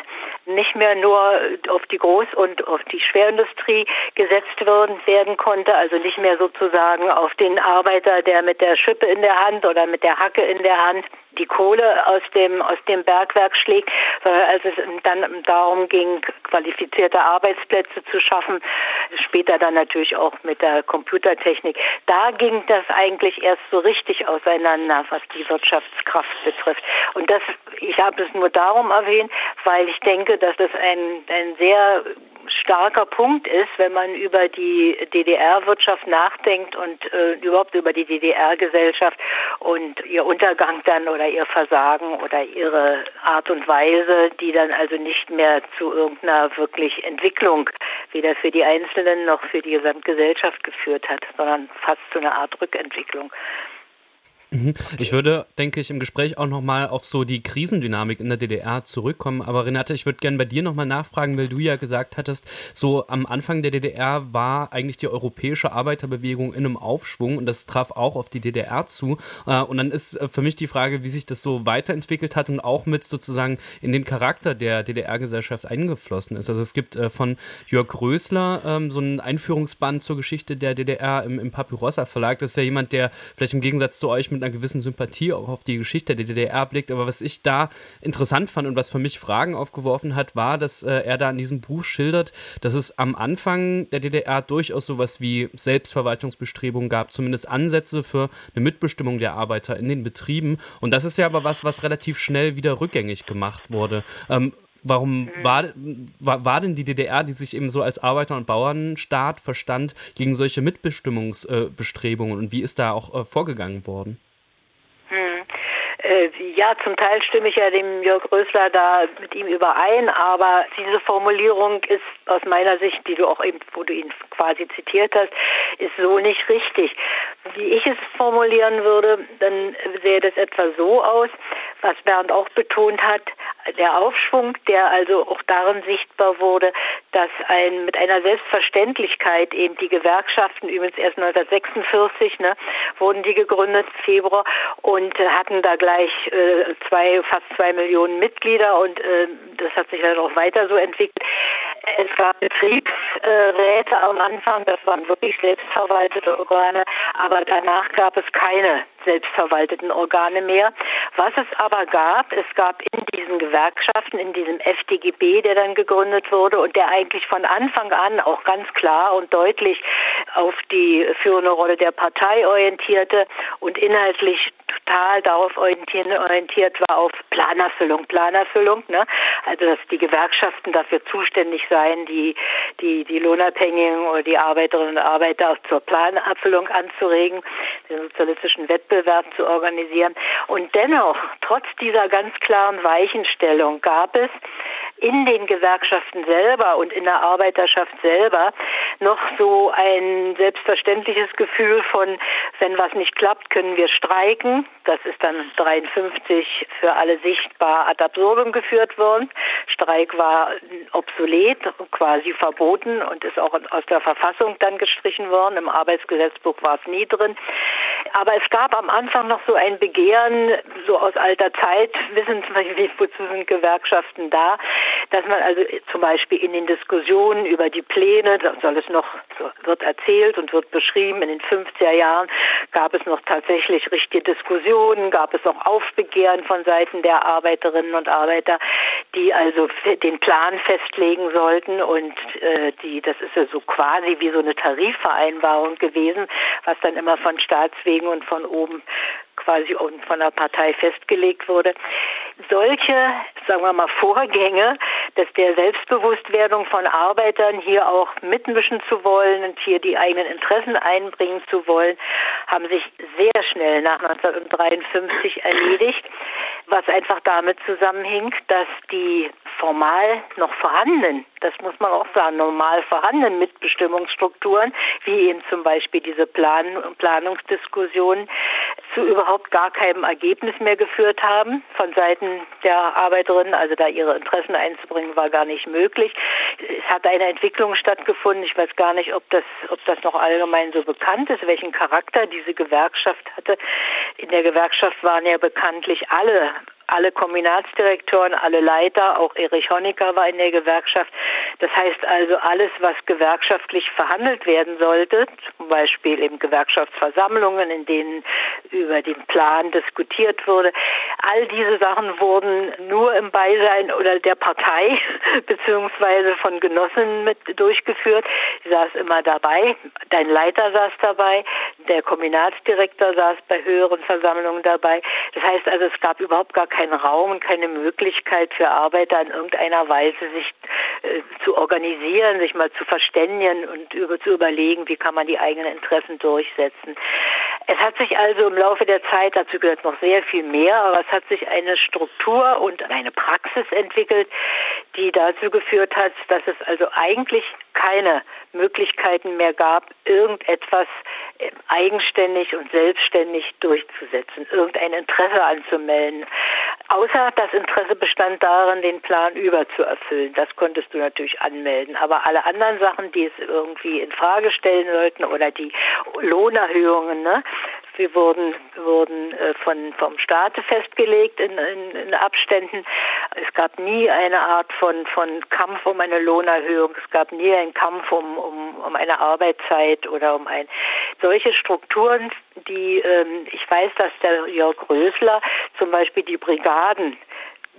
nicht mehr nur auf die Groß- und auf die Schwerindustrie gesetzt werden, werden konnte, also nicht mehr sozusagen auf den Arbeiter, der mit der Schippe in der Hand oder mit der Hacke in der Hand die Kohle aus dem, aus dem Bergwerk schlägt, sondern als es dann darum ging, qualifizierte Arbeitsplätze zu schaffen, später dann natürlich auch mit der Computertechnik, da ging das eigentlich erst so richtig auseinander, was die Wirtschaftskraft betrifft. Und das, ich habe es nur darum erwähnt, weil ich denke, dass das ein, ein sehr starker Punkt ist, wenn man über die DDR-Wirtschaft nachdenkt und äh, überhaupt über die DDR-Gesellschaft und ihr Untergang dann oder ihr Versagen oder ihre Art und Weise, die dann also nicht mehr zu irgendeiner wirklich Entwicklung weder für die Einzelnen noch für die Gesamtgesellschaft geführt hat, sondern fast zu einer Art Rückentwicklung. Mhm. Ich würde, denke ich, im Gespräch auch nochmal auf so die Krisendynamik in der DDR zurückkommen. Aber Renate, ich würde gerne bei dir nochmal nachfragen, weil du ja gesagt hattest, so am Anfang der DDR war eigentlich die europäische Arbeiterbewegung in einem Aufschwung und das traf auch auf die DDR zu. Äh, und dann ist äh, für mich die Frage, wie sich das so weiterentwickelt hat und auch mit sozusagen in den Charakter der DDR-Gesellschaft eingeflossen ist. Also es gibt äh, von Jörg Rösler ähm, so ein Einführungsband zur Geschichte der DDR im, im Papyrossa Verlag. Das ist ja jemand, der vielleicht im Gegensatz zu euch mit mit einer gewissen Sympathie auch auf die Geschichte der DDR blickt. Aber was ich da interessant fand und was für mich Fragen aufgeworfen hat, war, dass äh, er da in diesem Buch schildert, dass es am Anfang der DDR durchaus sowas wie Selbstverwaltungsbestrebungen gab, zumindest Ansätze für eine Mitbestimmung der Arbeiter in den Betrieben. Und das ist ja aber was, was relativ schnell wieder rückgängig gemacht wurde. Ähm, Warum war, war, war denn die DDR, die sich eben so als Arbeiter- und Bauernstaat verstand, gegen solche Mitbestimmungsbestrebungen äh, und wie ist da auch äh, vorgegangen worden? Äh, ja, zum Teil stimme ich ja dem Jörg Rösler da mit ihm überein, aber diese Formulierung ist aus meiner Sicht, die du auch eben, wo du ihn quasi zitiert hast, ist so nicht richtig. Wie ich es formulieren würde, dann sähe das etwa so aus, was Bernd auch betont hat, der Aufschwung, der also auch darin sichtbar wurde, dass ein mit einer Selbstverständlichkeit eben die Gewerkschaften, übrigens erst 1946, ne, wurden die gegründet, Februar, und äh, hatten da gleich äh, zwei, fast zwei Millionen Mitglieder und äh, das hat sich dann auch weiter so entwickelt. Es gab Betriebsräte am Anfang, das waren wirklich selbstverwaltete Organe, aber danach gab es keine selbstverwalteten Organe mehr. Was es aber gab, es gab in diesen Gewerkschaften, in diesem FDGB, der dann gegründet wurde und der eigentlich von Anfang an auch ganz klar und deutlich auf die führende Rolle der Partei orientierte und inhaltlich total darauf orientiert war auf Planerfüllung, Planerfüllung, ne? Also dass die Gewerkschaften dafür zuständig seien, die die die Lohnabhängigen oder die Arbeiterinnen und Arbeiter zur Planerfüllung anzuregen, den sozialistischen Wettbewerb zu organisieren. Und dennoch, trotz dieser ganz klaren Weichenstellung, gab es in den Gewerkschaften selber und in der Arbeiterschaft selber noch so ein selbstverständliches Gefühl von, wenn was nicht klappt, können wir streiken. Das ist dann 53 für alle sichtbar ad absurdum geführt worden. Streik war obsolet, quasi verboten und ist auch aus der Verfassung dann gestrichen worden. Im Arbeitsgesetzbuch war es nie drin. Aber es gab am Anfang noch so ein Begehren, so aus alter Zeit, wissen zum Beispiel, wozu sind Gewerkschaften da, dass man also zum Beispiel in den Diskussionen über die Pläne, soll es noch, wird erzählt und wird beschrieben, in den 50er Jahren gab es noch tatsächlich richtige Diskussionen, gab es noch Aufbegehren von Seiten der Arbeiterinnen und Arbeiter, die also den Plan festlegen sollten und äh, die, das ist ja so quasi wie so eine Tarifvereinbarung gewesen, was dann immer von Staatswegen und von oben quasi von der Partei festgelegt wurde. Solche, sagen wir mal, Vorgänge, dass der Selbstbewusstwerdung von Arbeitern hier auch mitmischen zu wollen und hier die eigenen Interessen einbringen zu wollen, haben sich sehr schnell nach 1953 erledigt, was einfach damit zusammenhing, dass die formal noch vorhandenen, das muss man auch sagen, normal vorhandenen Mitbestimmungsstrukturen, wie eben zum Beispiel diese Plan Planungsdiskussionen, zu überhaupt gar keinem Ergebnis mehr geführt haben von Seiten der Arbeiterinnen, also da ihre Interessen einzubringen, war gar nicht möglich. Es hat eine Entwicklung stattgefunden, ich weiß gar nicht, ob das, ob das noch allgemein so bekannt ist, welchen Charakter diese Gewerkschaft hatte. In der Gewerkschaft waren ja bekanntlich alle alle Kombinatsdirektoren, alle Leiter, auch Erich Honecker war in der Gewerkschaft. Das heißt also, alles, was gewerkschaftlich verhandelt werden sollte, zum Beispiel eben Gewerkschaftsversammlungen, in denen über den Plan diskutiert wurde, all diese Sachen wurden nur im Beisein oder der Partei beziehungsweise von Genossen mit durchgeführt. Sie saß immer dabei, dein Leiter saß dabei, der Kombinatsdirektor saß bei höheren Versammlungen dabei. Das heißt also, es gab überhaupt gar keinen Raum und keine Möglichkeit für Arbeiter in irgendeiner Weise sich äh, zu organisieren, sich mal zu verständigen und über, zu überlegen, wie kann man die eigenen Interessen durchsetzen. Es hat sich also im Laufe der Zeit, dazu gehört noch sehr viel mehr, aber es hat sich eine Struktur und eine Praxis entwickelt, die dazu geführt hat, dass es also eigentlich keine Möglichkeiten mehr gab, irgendetwas eigenständig und selbstständig durchzusetzen, irgendein Interesse anzumelden. Außer das Interesse bestand darin, den Plan überzuerfüllen. Das konntest du natürlich anmelden. Aber alle anderen Sachen, die es irgendwie in Frage stellen sollten oder die Lohnerhöhungen, ne, wir wurden, wurden äh, von, vom Staate festgelegt in, in, in Abständen. Es gab nie eine Art von, von Kampf um eine Lohnerhöhung. Es gab nie einen Kampf um, um, um eine Arbeitszeit oder um ein solche Strukturen, die ähm, ich weiß, dass der Jörg Rösler zum Beispiel die Brigaden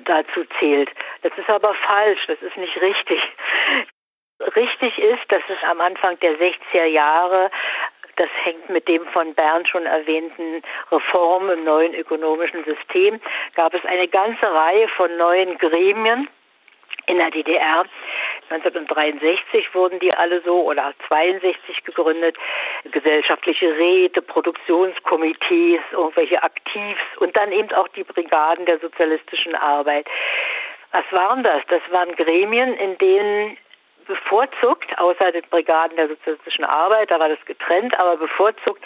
dazu zählt. Das ist aber falsch, das ist nicht richtig. Richtig ist, dass es am Anfang der 60er Jahre das hängt mit dem von Bernd schon erwähnten Reform im neuen ökonomischen System. Gab es eine ganze Reihe von neuen Gremien in der DDR. 1963 wurden die alle so oder 62 gegründet. Gesellschaftliche Räte, Produktionskomitees, irgendwelche Aktivs und dann eben auch die Brigaden der sozialistischen Arbeit. Was waren das? Das waren Gremien, in denen bevorzugt, außer den Brigaden der sozialistischen Arbeit, da war das getrennt, aber bevorzugt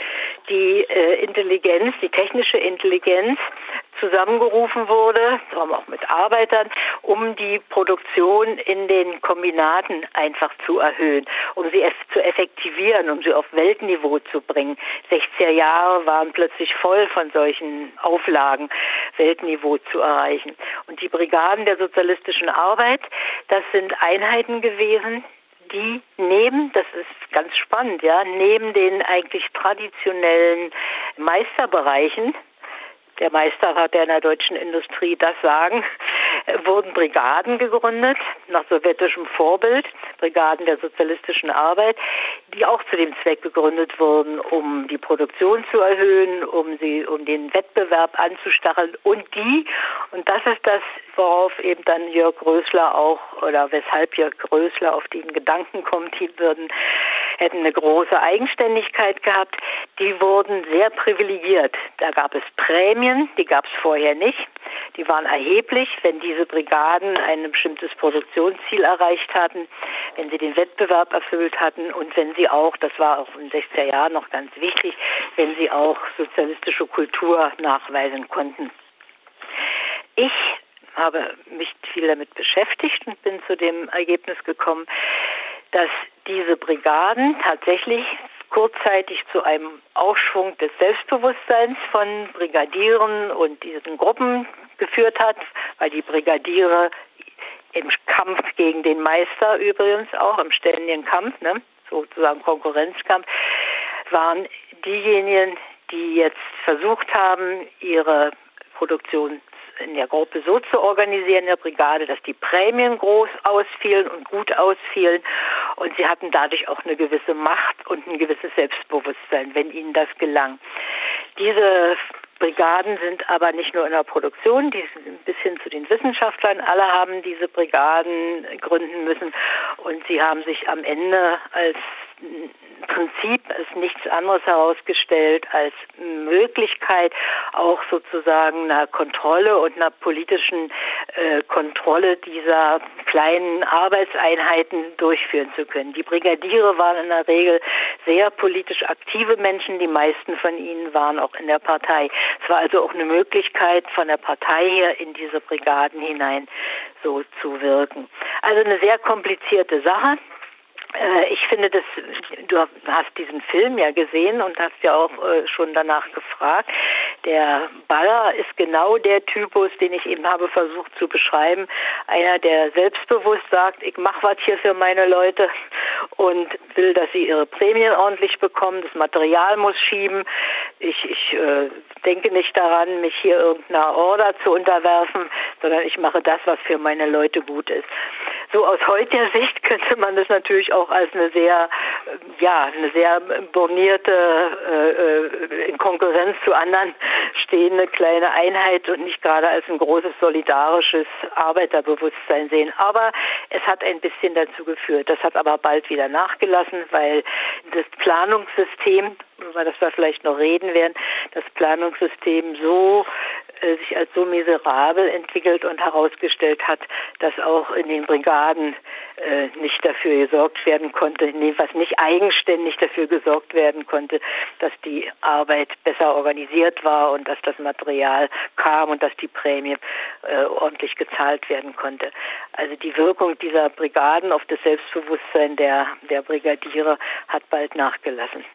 die äh, Intelligenz, die technische Intelligenz zusammengerufen wurde, auch mit Arbeitern, um die Produktion in den Kombinaten einfach zu erhöhen, um sie zu effektivieren, um sie auf Weltniveau zu bringen. 60er Jahre waren plötzlich voll von solchen Auflagen, Weltniveau zu erreichen. Und die Brigaden der sozialistischen Arbeit, das sind Einheiten gewesen, die neben, das ist ganz spannend, ja, neben den eigentlich traditionellen Meisterbereichen, der Meister hat ja in der deutschen Industrie das Sagen, wurden Brigaden gegründet, nach sowjetischem Vorbild, Brigaden der sozialistischen Arbeit, die auch zu dem Zweck gegründet wurden, um die Produktion zu erhöhen, um sie, um den Wettbewerb anzustacheln. Und die, und das ist das, worauf eben dann Jörg Rösler auch, oder weshalb Jörg Rösler auf den Gedanken kommt, die würden, hätten eine große Eigenständigkeit gehabt, die wurden sehr privilegiert. Da gab es Prämien, die gab es vorher nicht. Die waren erheblich, wenn diese Brigaden ein bestimmtes Produktionsziel erreicht hatten, wenn sie den Wettbewerb erfüllt hatten und wenn sie auch, das war auch in den 60er Jahren noch ganz wichtig, wenn sie auch sozialistische Kultur nachweisen konnten. Ich habe mich viel damit beschäftigt und bin zu dem Ergebnis gekommen, dass diese Brigaden tatsächlich kurzzeitig zu einem Aufschwung des Selbstbewusstseins von Brigadieren und diesen Gruppen geführt hat, weil die Brigadiere im Kampf gegen den Meister übrigens auch, im ständigen Kampf, ne, sozusagen Konkurrenzkampf, waren diejenigen, die jetzt versucht haben, ihre Produktion in der Gruppe so zu organisieren, in der Brigade, dass die Prämien groß ausfielen und gut ausfielen. Und sie hatten dadurch auch eine gewisse Macht und ein gewisses Selbstbewusstsein, wenn ihnen das gelang. Diese Brigaden sind aber nicht nur in der Produktion, die sind bis hin zu den Wissenschaftlern, alle haben diese Brigaden gründen müssen und sie haben sich am Ende als Prinzip ist nichts anderes herausgestellt als Möglichkeit, auch sozusagen einer Kontrolle und einer politischen äh, Kontrolle dieser kleinen Arbeitseinheiten durchführen zu können. Die Brigadiere waren in der Regel sehr politisch aktive Menschen, die meisten von ihnen waren auch in der Partei. Es war also auch eine Möglichkeit, von der Partei her in diese Brigaden hinein so zu wirken. Also eine sehr komplizierte Sache. Äh, ich finde, dass du hast diesen Film ja gesehen und hast ja auch äh, schon danach gefragt. Der Baller ist genau der Typus, den ich eben habe versucht zu beschreiben. Einer, der selbstbewusst sagt, ich mache was hier für meine Leute und will, dass sie ihre Prämien ordentlich bekommen. Das Material muss schieben. Ich, ich äh, denke nicht daran, mich hier irgendeiner Order zu unterwerfen, sondern ich mache das, was für meine Leute gut ist. So aus heutiger Sicht könnte man das natürlich auch als eine sehr, ja, eine sehr bornierte, äh, in Konkurrenz zu anderen stehende kleine Einheit und nicht gerade als ein großes solidarisches Arbeiterbewusstsein sehen. Aber es hat ein bisschen dazu geführt. Das hat aber bald wieder nachgelassen, weil das Planungssystem, über das wir vielleicht noch reden werden, das Planungssystem so äh, sich als so miserabel entwickelt und herausgestellt hat, dass auch in den Brigaden äh, nicht dafür gesorgt werden konnte, nee, was nicht eigenständig dafür gesorgt werden konnte, dass die Arbeit besser organisiert war und dass das Material kam und dass die Prämie äh, ordentlich gezahlt werden konnte. Also die Wirkung dieser Brigaden auf das Selbstbewusstsein der, der Brigadiere hat bald nachgelassen.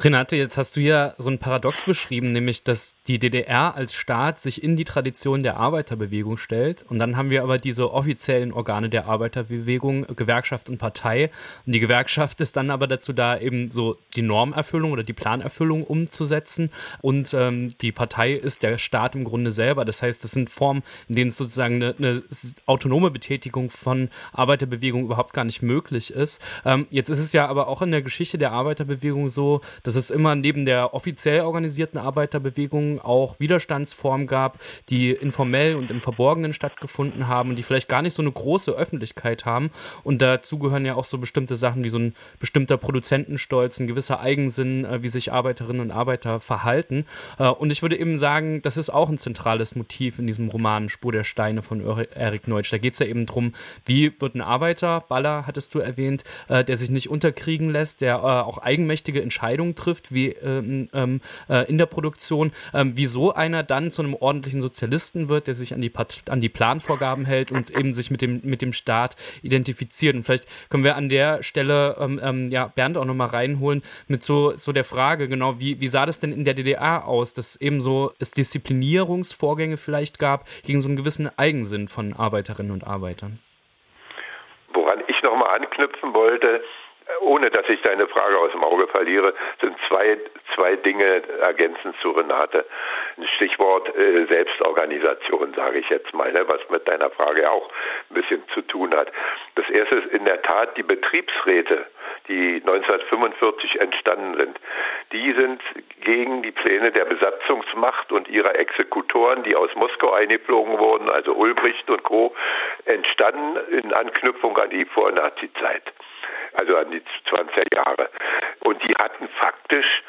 Renate, jetzt hast du ja so ein Paradox beschrieben, nämlich dass die DDR als Staat sich in die Tradition der Arbeiterbewegung stellt. Und dann haben wir aber diese offiziellen Organe der Arbeiterbewegung, Gewerkschaft und Partei. Und die Gewerkschaft ist dann aber dazu da, eben so die Normerfüllung oder die Planerfüllung umzusetzen. Und ähm, die Partei ist der Staat im Grunde selber. Das heißt, es sind Formen, in denen sozusagen eine, eine autonome Betätigung von Arbeiterbewegung überhaupt gar nicht möglich ist. Ähm, jetzt ist es ja aber auch in der Geschichte der Arbeiterbewegung so, dass es immer neben der offiziell organisierten Arbeiterbewegung auch Widerstandsformen gab, die informell und im Verborgenen stattgefunden haben und die vielleicht gar nicht so eine große Öffentlichkeit haben. Und dazu gehören ja auch so bestimmte Sachen wie so ein bestimmter Produzentenstolz, ein gewisser Eigensinn, äh, wie sich Arbeiterinnen und Arbeiter verhalten. Äh, und ich würde eben sagen, das ist auch ein zentrales Motiv in diesem Roman Spur der Steine von Erik Neutsch. Da geht es ja eben darum, wie wird ein Arbeiter, Baller hattest du erwähnt, äh, der sich nicht unterkriegen lässt, der auch eigenmächtige Entscheidungen trifft, wie ähm, ähm, in der Produktion, ähm, wieso einer dann zu einem ordentlichen Sozialisten wird, der sich an die, an die Planvorgaben hält und eben sich mit dem, mit dem Staat identifiziert. Und vielleicht können wir an der Stelle ähm, ähm, ja, Bernd auch nochmal reinholen mit so, so der Frage, genau, wie, wie sah das denn in der DDR aus, dass eben so es Disziplinierungsvorgänge vielleicht gab gegen so einen gewissen Eigensinn von Arbeiterinnen und Arbeitern? Woran ich nochmal anknüpfen wollte, ohne dass ich deine Frage aus dem Auge verliere, sind zwei, zwei Dinge ergänzend zu Renate. Ein Stichwort äh, Selbstorganisation, sage ich jetzt mal, ne, was mit deiner Frage auch ein bisschen zu tun hat. Das erste ist in der Tat die Betriebsräte, die 1945 entstanden sind. Die sind gegen die Pläne der Besatzungsmacht und ihrer Exekutoren, die aus Moskau eingeflogen wurden, also Ulbricht und Co., entstanden in Anknüpfung an die Vornazi-Zeit also an die 20er Jahre. Und die hatten faktisch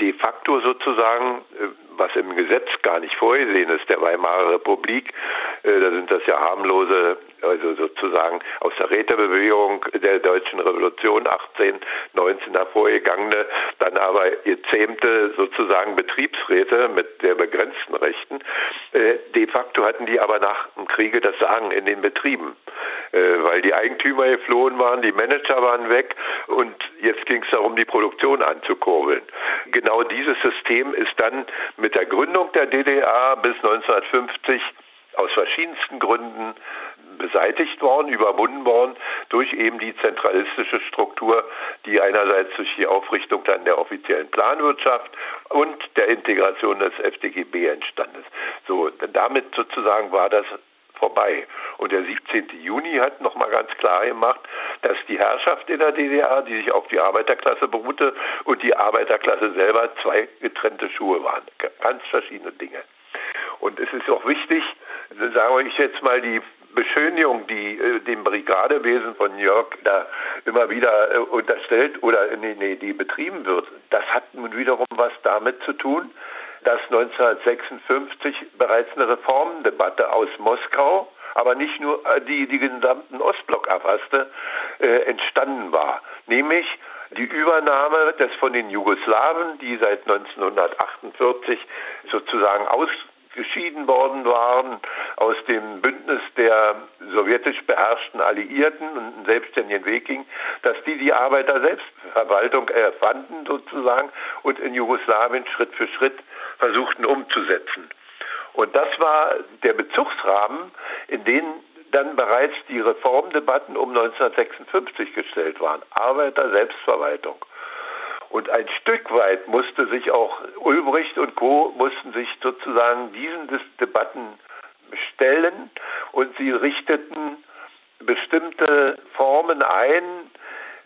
de facto sozusagen, äh, was im Gesetz gar nicht vorgesehen ist, der Weimarer Republik, äh, da sind das ja harmlose, also sozusagen aus der Rätebewegung der deutschen Revolution 18, 19 hervorgegangene, dann aber gezähmte sozusagen Betriebsräte mit sehr begrenzten Rechten. Äh, de facto hatten die aber nach dem Kriege das Sagen in den Betrieben. Weil die Eigentümer geflohen waren, die Manager waren weg und jetzt ging es darum, die Produktion anzukurbeln. Genau dieses System ist dann mit der Gründung der DDR bis 1950 aus verschiedensten Gründen beseitigt worden, überwunden worden durch eben die zentralistische Struktur, die einerseits durch die Aufrichtung dann der offiziellen Planwirtschaft und der Integration des FDGB entstanden ist. So, damit sozusagen war das vorbei. Und der 17. Juni hat nochmal ganz klar gemacht, dass die Herrschaft in der DDR, die sich auf die Arbeiterklasse beruhte, und die Arbeiterklasse selber zwei getrennte Schuhe waren. Ganz verschiedene Dinge. Und es ist auch wichtig, sage ich jetzt mal, die Beschönigung, die äh, dem Brigadewesen von York da immer wieder äh, unterstellt oder nee, nee, die betrieben wird, das hat nun wiederum was damit zu tun, dass 1956 bereits eine Reformdebatte aus Moskau, aber nicht nur äh, die die gesamten Ostblock erfasste, äh, entstanden war. Nämlich die Übernahme des von den Jugoslawen, die seit 1948 sozusagen ausgeschieden worden waren aus dem Bündnis der sowjetisch beherrschten Alliierten und einen selbstständigen Weg ging, dass die die Arbeiter-Selbstverwaltung erfanden sozusagen und in Jugoslawien Schritt für Schritt versuchten umzusetzen. Und das war der Bezugsrahmen, in den dann bereits die Reformdebatten um 1956 gestellt waren. Arbeiter Selbstverwaltung. Und ein Stück weit musste sich auch Ulbricht und Co. mussten sich sozusagen diesen Debatten stellen und sie richteten bestimmte Formen ein,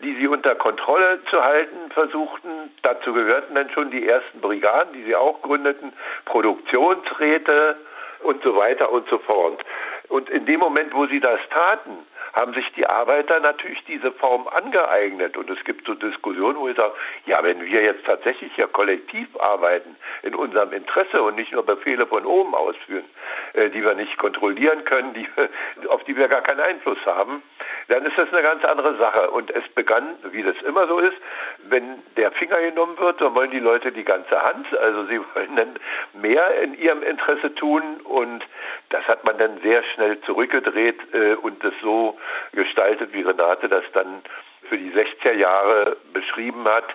die sie unter Kontrolle zu halten versuchten. Dazu gehörten dann schon die ersten Brigaden, die sie auch gründeten, Produktionsräte und so weiter und so fort. Und in dem Moment, wo sie das taten, haben sich die Arbeiter natürlich diese Form angeeignet. Und es gibt so Diskussionen, wo ich sage, ja, wenn wir jetzt tatsächlich ja kollektiv arbeiten, in unserem Interesse und nicht nur Befehle von oben ausführen, äh, die wir nicht kontrollieren können, die, auf die wir gar keinen Einfluss haben, dann ist das eine ganz andere Sache. Und es begann, wie das immer so ist, wenn der Finger genommen wird, dann wollen die Leute die ganze Hand. Also sie wollen dann mehr in ihrem Interesse tun und das hat man dann sehr schnell zurückgedreht äh, und das so gestaltet, wie Renate das dann für die 60er Jahre beschrieben hat.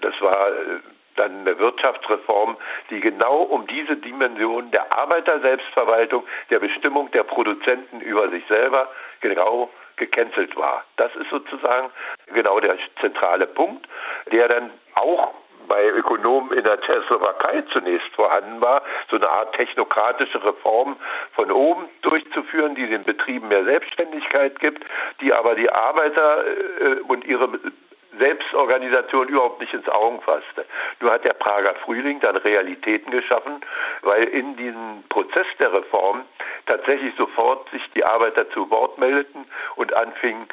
Das war äh, dann eine Wirtschaftsreform, die genau um diese Dimension der Arbeiterselbstverwaltung, der Bestimmung der Produzenten über sich selber genau gecancelt war. Das ist sozusagen genau der zentrale Punkt, der dann auch bei Ökonomen in der Tschechoslowakei zunächst vorhanden war, so eine Art technokratische Reform von oben durchzuführen, die den Betrieben mehr Selbstständigkeit gibt, die aber die Arbeiter äh, und ihre Selbstorganisation überhaupt nicht ins Auge fasste. Nur hat der Prager Frühling dann Realitäten geschaffen, weil in diesem Prozess der Reform tatsächlich sofort sich die Arbeiter zu Wort meldeten und anfingen,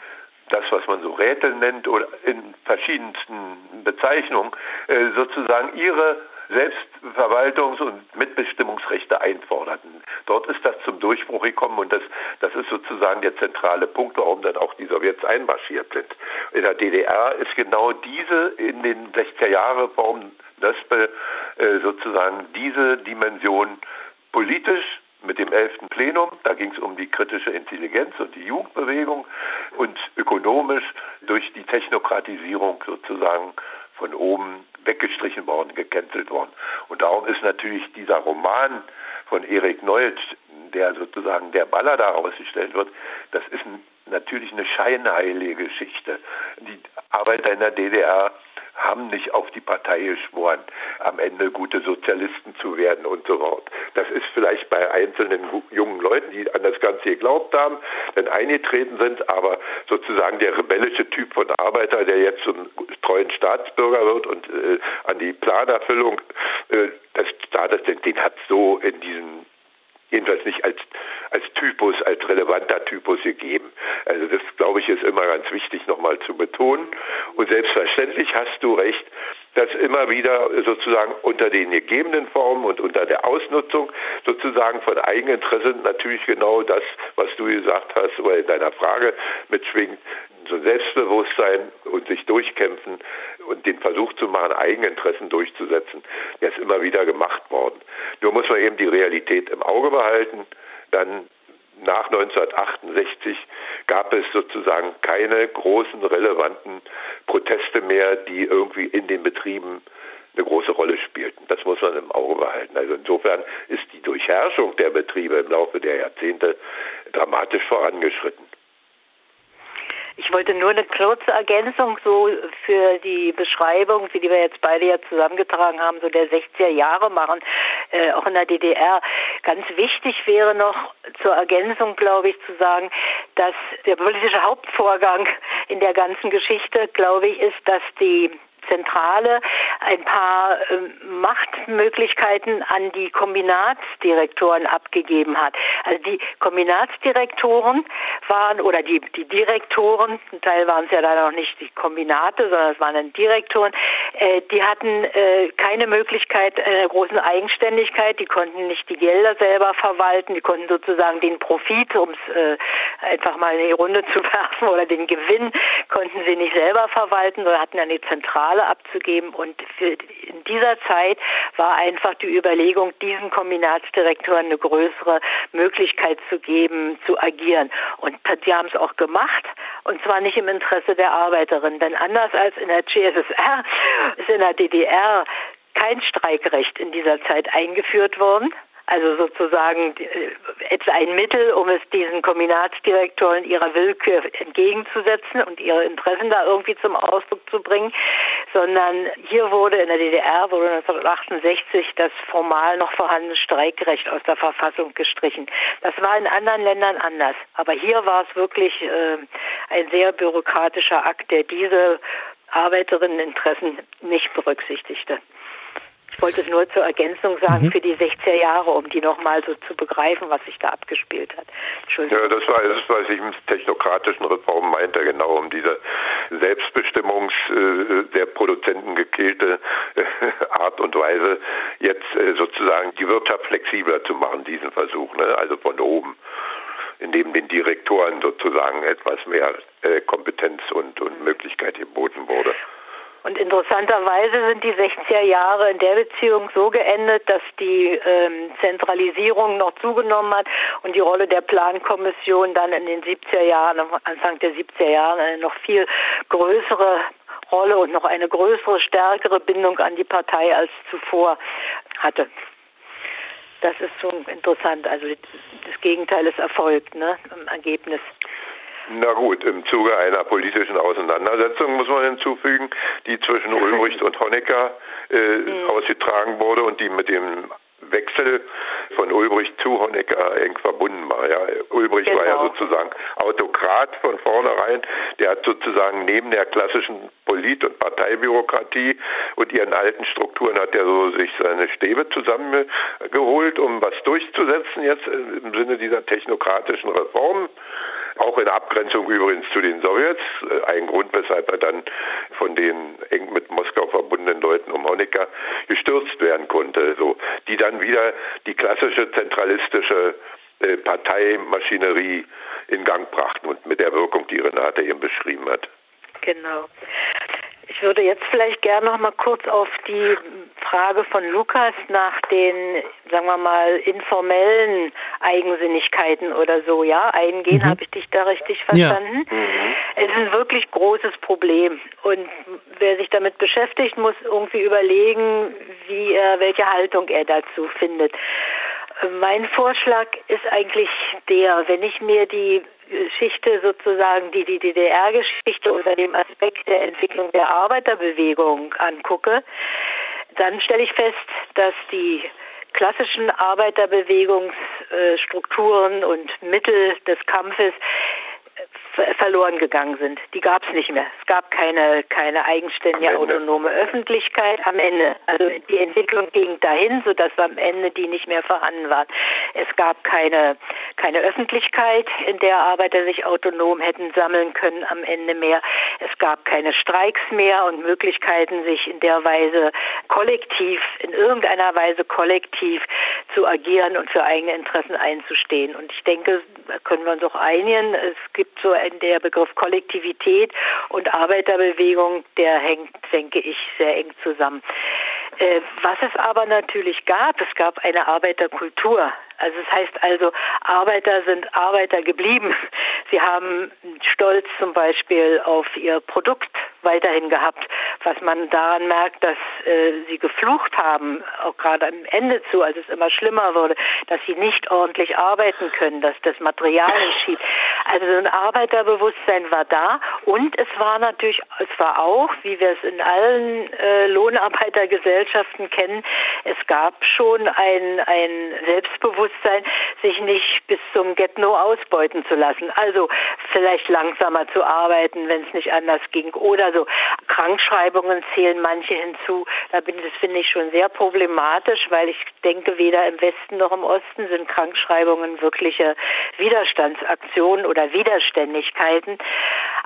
das, was man so Räte nennt oder in verschiedensten Bezeichnungen, äh, sozusagen ihre Selbstverwaltungs- und Mitbestimmungsrechte einforderten. Dort ist das zum Durchbruch gekommen und das, das ist sozusagen der zentrale Punkt, warum dann auch die Sowjets einmarschiert sind. In der DDR ist genau diese in den 60er Jahren Reformen Nöspel äh, sozusagen diese Dimension politisch mit dem 11. Plenum, da ging es um die kritische Intelligenz und die Jugendbewegung und ökonomisch durch die Technokratisierung sozusagen von oben weggestrichen worden, gecancelt worden. Und darum ist natürlich dieser Roman von Erik Neutsch, der sozusagen der Baller daraus gestellt wird, das ist natürlich eine scheinheilige Geschichte. Die Arbeiter in der DDR haben nicht auf die Partei geschworen, am Ende gute Sozialisten zu werden und so fort. Das ist vielleicht bei einzelnen jungen Leuten, die an das Ganze geglaubt haben, dann eingetreten sind, aber sozusagen der rebellische Typ von Arbeiter, der jetzt zum treuen Staatsbürger wird und äh, an die Planerfüllung äh, des Staates, den, den hat so in diesen jedenfalls nicht als, als Typus, als relevanter Typus gegeben. Also das, glaube ich, ist immer ganz wichtig nochmal zu betonen. Und selbstverständlich hast du recht, dass immer wieder sozusagen unter den gegebenen Formen und unter der Ausnutzung sozusagen von Eigeninteresse natürlich genau das, was du gesagt hast oder in deiner Frage mitschwingt, so Selbstbewusstsein und sich durchkämpfen und den Versuch zu machen, Eigeninteressen durchzusetzen, der ist immer wieder gemacht worden. Nur muss man eben die Realität im Auge behalten. Dann nach 1968 gab es sozusagen keine großen relevanten Proteste mehr, die irgendwie in den Betrieben eine große Rolle spielten. Das muss man im Auge behalten. Also insofern ist die Durchherrschung der Betriebe im Laufe der Jahrzehnte dramatisch vorangeschritten. Ich wollte nur eine kurze Ergänzung so für die Beschreibung, wie die wir jetzt beide ja zusammengetragen haben, so der 60er Jahre machen, äh, auch in der DDR. Ganz wichtig wäre noch zur Ergänzung, glaube ich, zu sagen, dass der politische Hauptvorgang in der ganzen Geschichte, glaube ich, ist, dass die Zentrale ein paar äh, Machtmöglichkeiten an die Kombinatsdirektoren abgegeben hat. Also die Kombinatsdirektoren waren oder die, die Direktoren, zum Teil waren es ja leider noch nicht die Kombinate, sondern es waren dann Direktoren, äh, die hatten äh, keine Möglichkeit einer großen Eigenständigkeit, die konnten nicht die Gelder selber verwalten, die konnten sozusagen den Profit, um es äh, einfach mal in die Runde zu werfen, oder den Gewinn konnten sie nicht selber verwalten, sondern hatten eine Zentrale Zentrale abzugeben. Und in dieser Zeit war einfach die Überlegung, diesen Kombinatsdirektoren eine größere Möglichkeit zu geben, zu agieren. Und die haben es auch gemacht. Und zwar nicht im Interesse der Arbeiterin. Denn anders als in der CSSR ist in der DDR kein Streikrecht in dieser Zeit eingeführt worden. Also sozusagen äh, etwa ein Mittel, um es diesen Kombinatsdirektoren ihrer Willkür entgegenzusetzen und ihre Interessen da irgendwie zum Ausdruck zu bringen, sondern hier wurde in der DDR wurde 1968 das formal noch vorhandene Streikrecht aus der Verfassung gestrichen. Das war in anderen Ländern anders, aber hier war es wirklich äh, ein sehr bürokratischer Akt, der diese Arbeiterinneninteressen nicht berücksichtigte. Ich wollte es nur zur Ergänzung sagen mhm. für die 60er Jahre, um die nochmal so zu begreifen, was sich da abgespielt hat. Ja, das war das, was ich im technokratischen Reform meinte, genau um diese Selbstbestimmungs äh, der Produzenten gekillte äh, Art und Weise, jetzt äh, sozusagen die Wirtschaft flexibler zu machen, diesen Versuch, ne? also von oben indem den Direktoren sozusagen etwas mehr äh, Kompetenz und, und Möglichkeit geboten wurde. Und interessanterweise sind die 60er Jahre in der Beziehung so geendet, dass die ähm, Zentralisierung noch zugenommen hat und die Rolle der Plankommission dann in den 70er Jahren, Anfang der 70er Jahre eine noch viel größere Rolle und noch eine größere, stärkere Bindung an die Partei als zuvor hatte. Das ist so interessant. Also das Gegenteil ist erfolgt, ne, im Ergebnis. Na gut, im Zuge einer politischen Auseinandersetzung muss man hinzufügen, die zwischen Ulbricht und Honecker äh, mhm. ausgetragen wurde und die mit dem Wechsel von Ulbricht zu Honecker eng verbunden war. Ja, Ulbricht genau. war ja genau. sozusagen Autokrat von vornherein. Der hat sozusagen neben der klassischen Polit- und Parteibürokratie und ihren alten Strukturen hat er so sich seine Stäbe zusammengeholt, um was durchzusetzen jetzt im Sinne dieser technokratischen Reformen auch in Abgrenzung übrigens zu den Sowjets. Äh, ein Grund, weshalb er dann von den eng mit Moskau verbundenen Leuten um Honecker gestürzt werden konnte. So, die dann wieder die klassische zentralistische äh, Parteimaschinerie in Gang brachten und mit der Wirkung, die Renate eben beschrieben hat. Genau. Ich würde jetzt vielleicht gerne noch mal kurz auf die Frage von Lukas nach den, sagen wir mal, informellen Eigensinnigkeiten oder so, ja, eingehen. Mhm. Habe ich dich da richtig verstanden? Ja. Mhm. Es ist ein wirklich großes Problem und wer sich damit beschäftigt, muss irgendwie überlegen, wie er, welche Haltung er dazu findet. Mein Vorschlag ist eigentlich der, wenn ich mir die Geschichte sozusagen, die die DDR-Geschichte unter dem Aspekt der Entwicklung der Arbeiterbewegung angucke, dann stelle ich fest, dass die klassischen Arbeiterbewegungsstrukturen und Mittel des Kampfes verloren gegangen sind. Die gab es nicht mehr. Es gab keine, keine eigenständige autonome Öffentlichkeit am Ende. Also die Entwicklung ging dahin, sodass am Ende die nicht mehr vorhanden waren. Es gab keine, keine Öffentlichkeit, in der Arbeiter sich autonom hätten sammeln können am Ende mehr. Es gab keine Streiks mehr und Möglichkeiten, sich in der Weise kollektiv, in irgendeiner Weise kollektiv zu agieren und für eigene Interessen einzustehen. Und ich denke, da können wir uns auch einigen. Es gibt so der Begriff Kollektivität und Arbeiterbewegung, der hängt, denke ich, sehr eng zusammen. Äh, was es aber natürlich gab, es gab eine Arbeiterkultur. Also es heißt also, Arbeiter sind Arbeiter geblieben. Sie haben Stolz zum Beispiel auf ihr Produkt weiterhin gehabt, was man daran merkt, dass äh, sie geflucht haben, auch gerade am Ende zu, als es immer schlimmer wurde, dass sie nicht ordentlich arbeiten können, dass das Material nicht schiebt. Also so ein Arbeiterbewusstsein war da und es war natürlich, es war auch, wie wir es in allen äh, Lohnarbeitergesellschaften kennen, es gab schon ein, ein Selbstbewusstsein, sich nicht bis zum Get-No ausbeuten zu lassen. Also vielleicht langsamer zu arbeiten, wenn es nicht anders ging oder also Krankschreibungen zählen manche hinzu. Da bin, das finde ich schon sehr problematisch, weil ich denke, weder im Westen noch im Osten sind Krankschreibungen wirkliche Widerstandsaktionen oder Widerständigkeiten.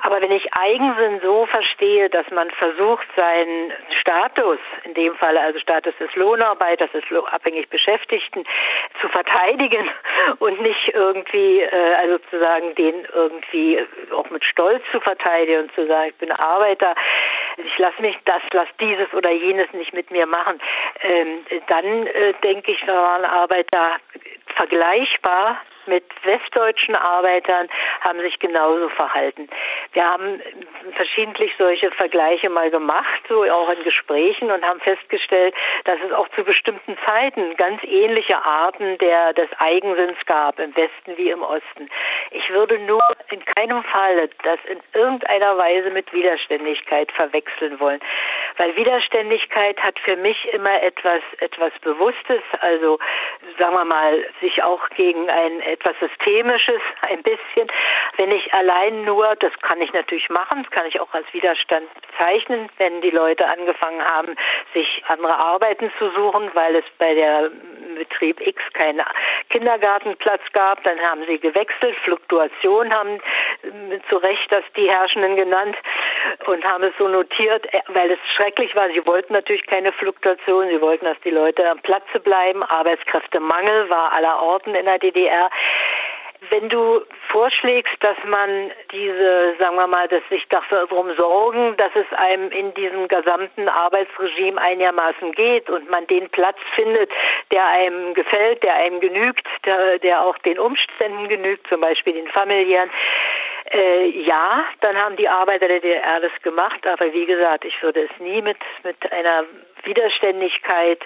Aber wenn ich Eigensinn so verstehe, dass man versucht, seinen Status, in dem Fall also Status des Lohnarbeiters, des abhängig Beschäftigten, zu verteidigen und nicht irgendwie, äh, also sozusagen den irgendwie auch mit Stolz zu verteidigen und zu sagen, ich bin Arbeiter, ich lasse mich das, lass dieses oder jenes nicht mit mir machen, ähm, dann äh, denke ich, waren Arbeiter vergleichbar mit westdeutschen Arbeitern haben sich genauso verhalten. Wir haben verschiedentlich solche Vergleiche mal gemacht, so auch in Gesprächen und haben festgestellt, dass es auch zu bestimmten Zeiten ganz ähnliche Arten der, des Eigensinns gab, im Westen wie im Osten. Ich würde nur in keinem Fall das in irgendeiner Weise mit Widerständigkeit verwechseln wollen. Weil Widerständigkeit hat für mich immer etwas, etwas Bewusstes, also sagen wir mal, sich auch gegen ein etwas Systemisches ein bisschen. Wenn ich allein nur, das kann ich natürlich machen, das kann ich auch als Widerstand bezeichnen, wenn die Leute angefangen haben, sich andere Arbeiten zu suchen, weil es bei der Betrieb X keinen Kindergartenplatz gab, dann haben sie gewechselt, Fluktuation haben zu Recht das die Herrschenden genannt und haben es so notiert, äh, weil es schrecklich war. Sie wollten natürlich keine Fluktuation, sie wollten, dass die Leute am Platze bleiben. Arbeitskräftemangel war aller Orten in der DDR. Wenn du vorschlägst, dass man diese, sagen wir mal, dass sich darum sorgen, dass es einem in diesem gesamten Arbeitsregime einigermaßen geht und man den Platz findet, der einem gefällt, der einem genügt, der, der auch den Umständen genügt, zum Beispiel den familiären, äh, ja, dann haben die Arbeiter der DDR das gemacht, aber wie gesagt, ich würde es nie mit, mit einer Widerständigkeit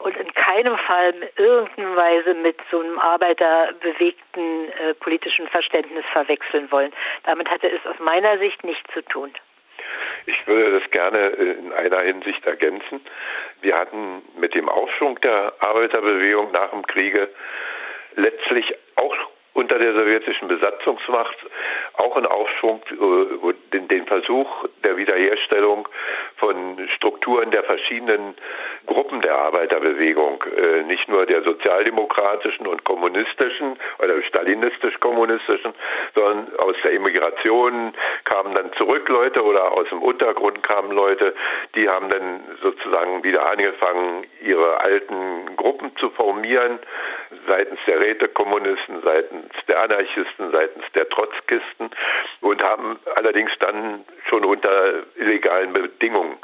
und in keinem Fall in irgendeiner Weise mit so einem arbeiterbewegten äh, politischen Verständnis verwechseln wollen. Damit hatte es aus meiner Sicht nichts zu tun. Ich würde das gerne in einer Hinsicht ergänzen. Wir hatten mit dem Aufschwung der Arbeiterbewegung nach dem Kriege letztlich auch unter der sowjetischen Besatzungsmacht auch ein Aufschwung, äh, den, den Versuch der Wiederherstellung von Strukturen der verschiedenen Gruppen der Arbeiterbewegung, äh, nicht nur der sozialdemokratischen und kommunistischen oder stalinistisch-kommunistischen, sondern aus der Immigration kamen dann zurück Leute oder aus dem Untergrund kamen Leute, die haben dann sozusagen wieder angefangen, ihre alten Gruppen zu formieren, seitens der Rätekommunisten, seitens der Anarchisten, seitens der Trotzkisten und haben allerdings dann schon unter illegalen Bedingungen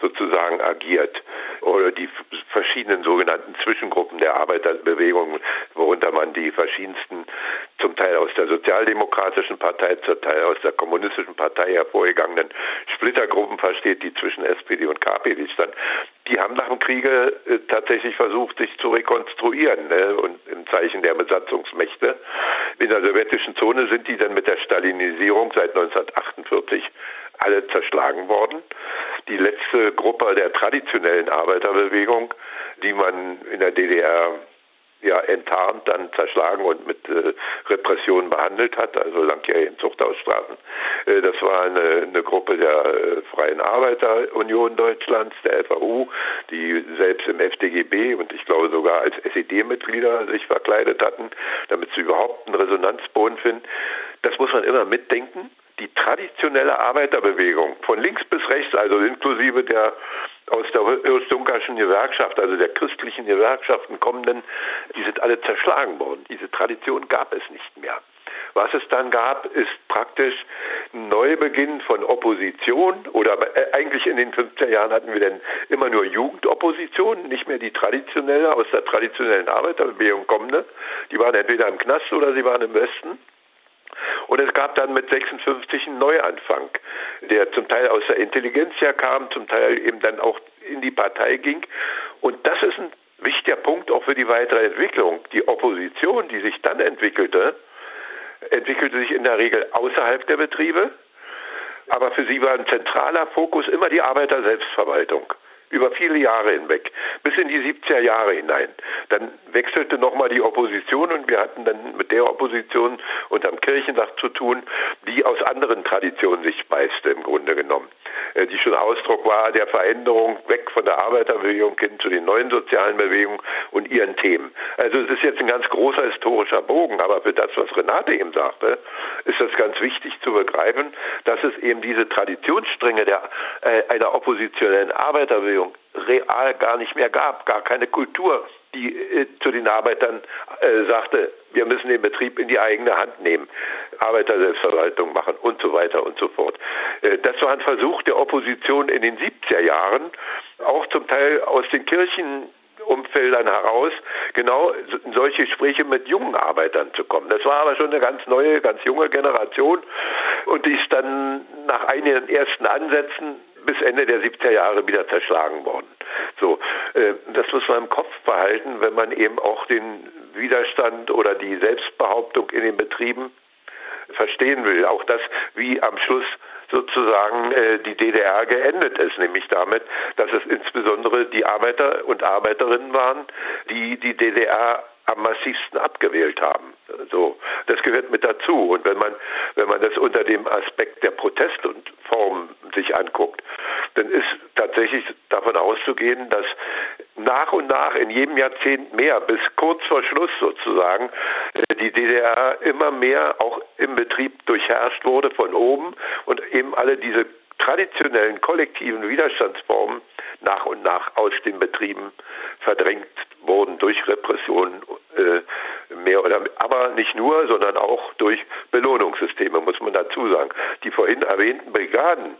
sozusagen agiert. Oder die verschiedenen sogenannten Zwischengruppen der Arbeiterbewegung, worunter man die verschiedensten, zum Teil aus der Sozialdemokratischen Partei, zum Teil aus der Kommunistischen Partei hervorgegangenen Splittergruppen versteht, die zwischen SPD und KPD stand. Die haben nach dem Kriege äh, tatsächlich versucht, sich zu rekonstruieren ne? und im Zeichen der Besatzungsmächte. In der sowjetischen Zone sind die dann mit der Stalinisierung seit 1948 alle zerschlagen worden. Die letzte Gruppe der traditionellen Arbeiterbewegung, die man in der DDR ja enttarnt, dann zerschlagen und mit äh, Repressionen behandelt hat, also langjährigen Zuchthausstrafen. Äh, das war eine, eine Gruppe der äh, Freien Arbeiterunion Deutschlands, der FAU, die selbst im FDGB und ich glaube sogar als SED-Mitglieder sich verkleidet hatten, damit sie überhaupt einen Resonanzboden finden. Das muss man immer mitdenken die traditionelle Arbeiterbewegung von links bis rechts, also inklusive der aus der Östungarischen Gewerkschaft, also der christlichen Gewerkschaften kommenden, die sind alle zerschlagen worden. Diese Tradition gab es nicht mehr. Was es dann gab, ist praktisch ein Neubeginn von Opposition oder äh, eigentlich in den 50er Jahren hatten wir dann immer nur Jugendopposition, nicht mehr die traditionelle, aus der traditionellen Arbeiterbewegung kommende. Die waren entweder im Knast oder sie waren im Westen. Und es gab dann mit 56 einen Neuanfang, der zum Teil aus der Intelligenz her kam, zum Teil eben dann auch in die Partei ging. Und das ist ein wichtiger Punkt auch für die weitere Entwicklung. Die Opposition, die sich dann entwickelte, entwickelte sich in der Regel außerhalb der Betriebe. Aber für sie war ein zentraler Fokus immer die Arbeiter-Selbstverwaltung über viele Jahre hinweg, bis in die 70er Jahre hinein. Dann wechselte nochmal die Opposition und wir hatten dann mit der Opposition unterm Kirchentag zu tun, die aus anderen Traditionen sich speiste im Grunde genommen. Äh, die schon Ausdruck war der Veränderung weg von der Arbeiterbewegung hin zu den neuen sozialen Bewegungen und ihren Themen. Also es ist jetzt ein ganz großer historischer Bogen, aber für das, was Renate eben sagte, ist das ganz wichtig zu begreifen, dass es eben diese Traditionsstränge der, äh, einer oppositionellen Arbeiterbewegung real gar nicht mehr gab, gar keine Kultur, die äh, zu den Arbeitern äh, sagte, wir müssen den Betrieb in die eigene Hand nehmen, Arbeiterselbstverwaltung machen und so weiter und so fort. Äh, das war ein Versuch der Opposition in den 70er Jahren, auch zum Teil aus den Kirchenumfeldern heraus, genau solche Gespräche mit jungen Arbeitern zu kommen. Das war aber schon eine ganz neue, ganz junge Generation und die ist dann nach einigen ersten Ansätzen bis Ende der 70er Jahre wieder zerschlagen worden. So, äh, das muss man im Kopf behalten, wenn man eben auch den Widerstand oder die Selbstbehauptung in den Betrieben verstehen will. Auch das, wie am Schluss sozusagen äh, die DDR geendet ist, nämlich damit, dass es insbesondere die Arbeiter und Arbeiterinnen waren, die die DDR am massivsten abgewählt haben. So, das gehört mit dazu. Und wenn man, wenn man das unter dem Aspekt der Protest und Form sich anguckt, dann ist tatsächlich davon auszugehen, dass nach und nach in jedem Jahrzehnt mehr, bis kurz vor Schluss sozusagen, die DDR immer mehr auch im Betrieb durchherrscht wurde von oben und eben alle diese traditionellen kollektiven Widerstandsformen nach und nach aus den Betrieben verdrängt wurden durch Repressionen, äh, mehr oder aber nicht nur, sondern auch durch Belohnungssysteme, muss man dazu sagen. Die vorhin erwähnten Brigaden,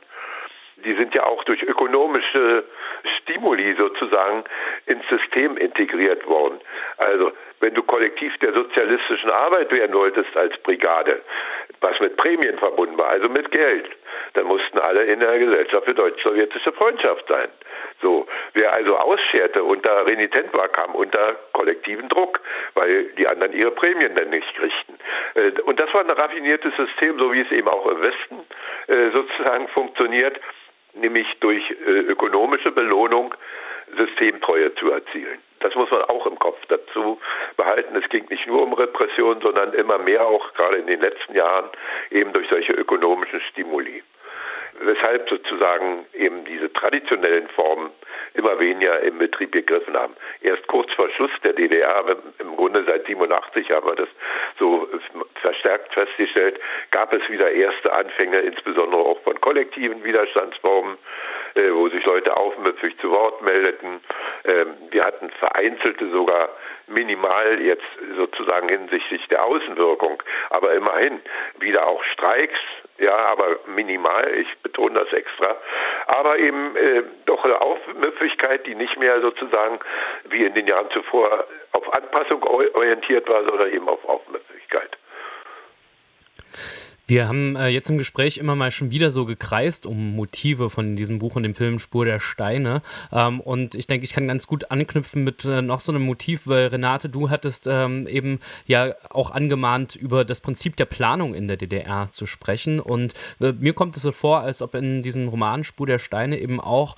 die sind ja auch durch ökonomische Stimuli sozusagen ins System integriert worden. Also wenn du kollektiv der sozialistischen Arbeit werden wolltest als Brigade, was mit Prämien verbunden war, also mit Geld, dann mussten alle in der Gesellschaft für deutsch-sowjetische Freundschaft sein. So, wer also ausscherte unter renitent war, kam unter kollektiven Druck, weil die anderen ihre Prämien dann nicht kriegten. Äh, und das war ein raffiniertes System, so wie es eben auch im Westen äh, sozusagen funktioniert, nämlich durch äh, ökonomische Belohnung Systemtreue zu erzielen. Das muss man auch im Kopf dazu behalten. Es ging nicht nur um Repression, sondern immer mehr auch gerade in den letzten Jahren eben durch solche ökonomischen Stimuli weshalb sozusagen eben diese traditionellen Formen immer weniger im Betrieb gegriffen haben. Erst kurz vor Schluss der DDR, im Grunde seit 87 haben wir das so verstärkt festgestellt, gab es wieder erste Anfänge, insbesondere auch von kollektiven Widerstandsformen, äh, wo sich Leute aufmüpfig zu Wort meldeten. Ähm, wir hatten vereinzelte sogar minimal jetzt sozusagen hinsichtlich der Außenwirkung, aber immerhin wieder auch Streiks, ja, aber minimal, ich betone das extra, aber eben äh, doch eine Aufmüpfigkeit, die nicht mehr sozusagen wie in den Jahren zuvor auf Anpassung orientiert war, sondern eben auf Aufmüpfigkeit. Wir haben äh, jetzt im Gespräch immer mal schon wieder so gekreist um Motive von diesem Buch und dem Film Spur der Steine. Ähm, und ich denke, ich kann ganz gut anknüpfen mit äh, noch so einem Motiv, weil Renate, du hattest ähm, eben ja auch angemahnt, über das Prinzip der Planung in der DDR zu sprechen. Und äh, mir kommt es so vor, als ob in diesem Roman Spur der Steine eben auch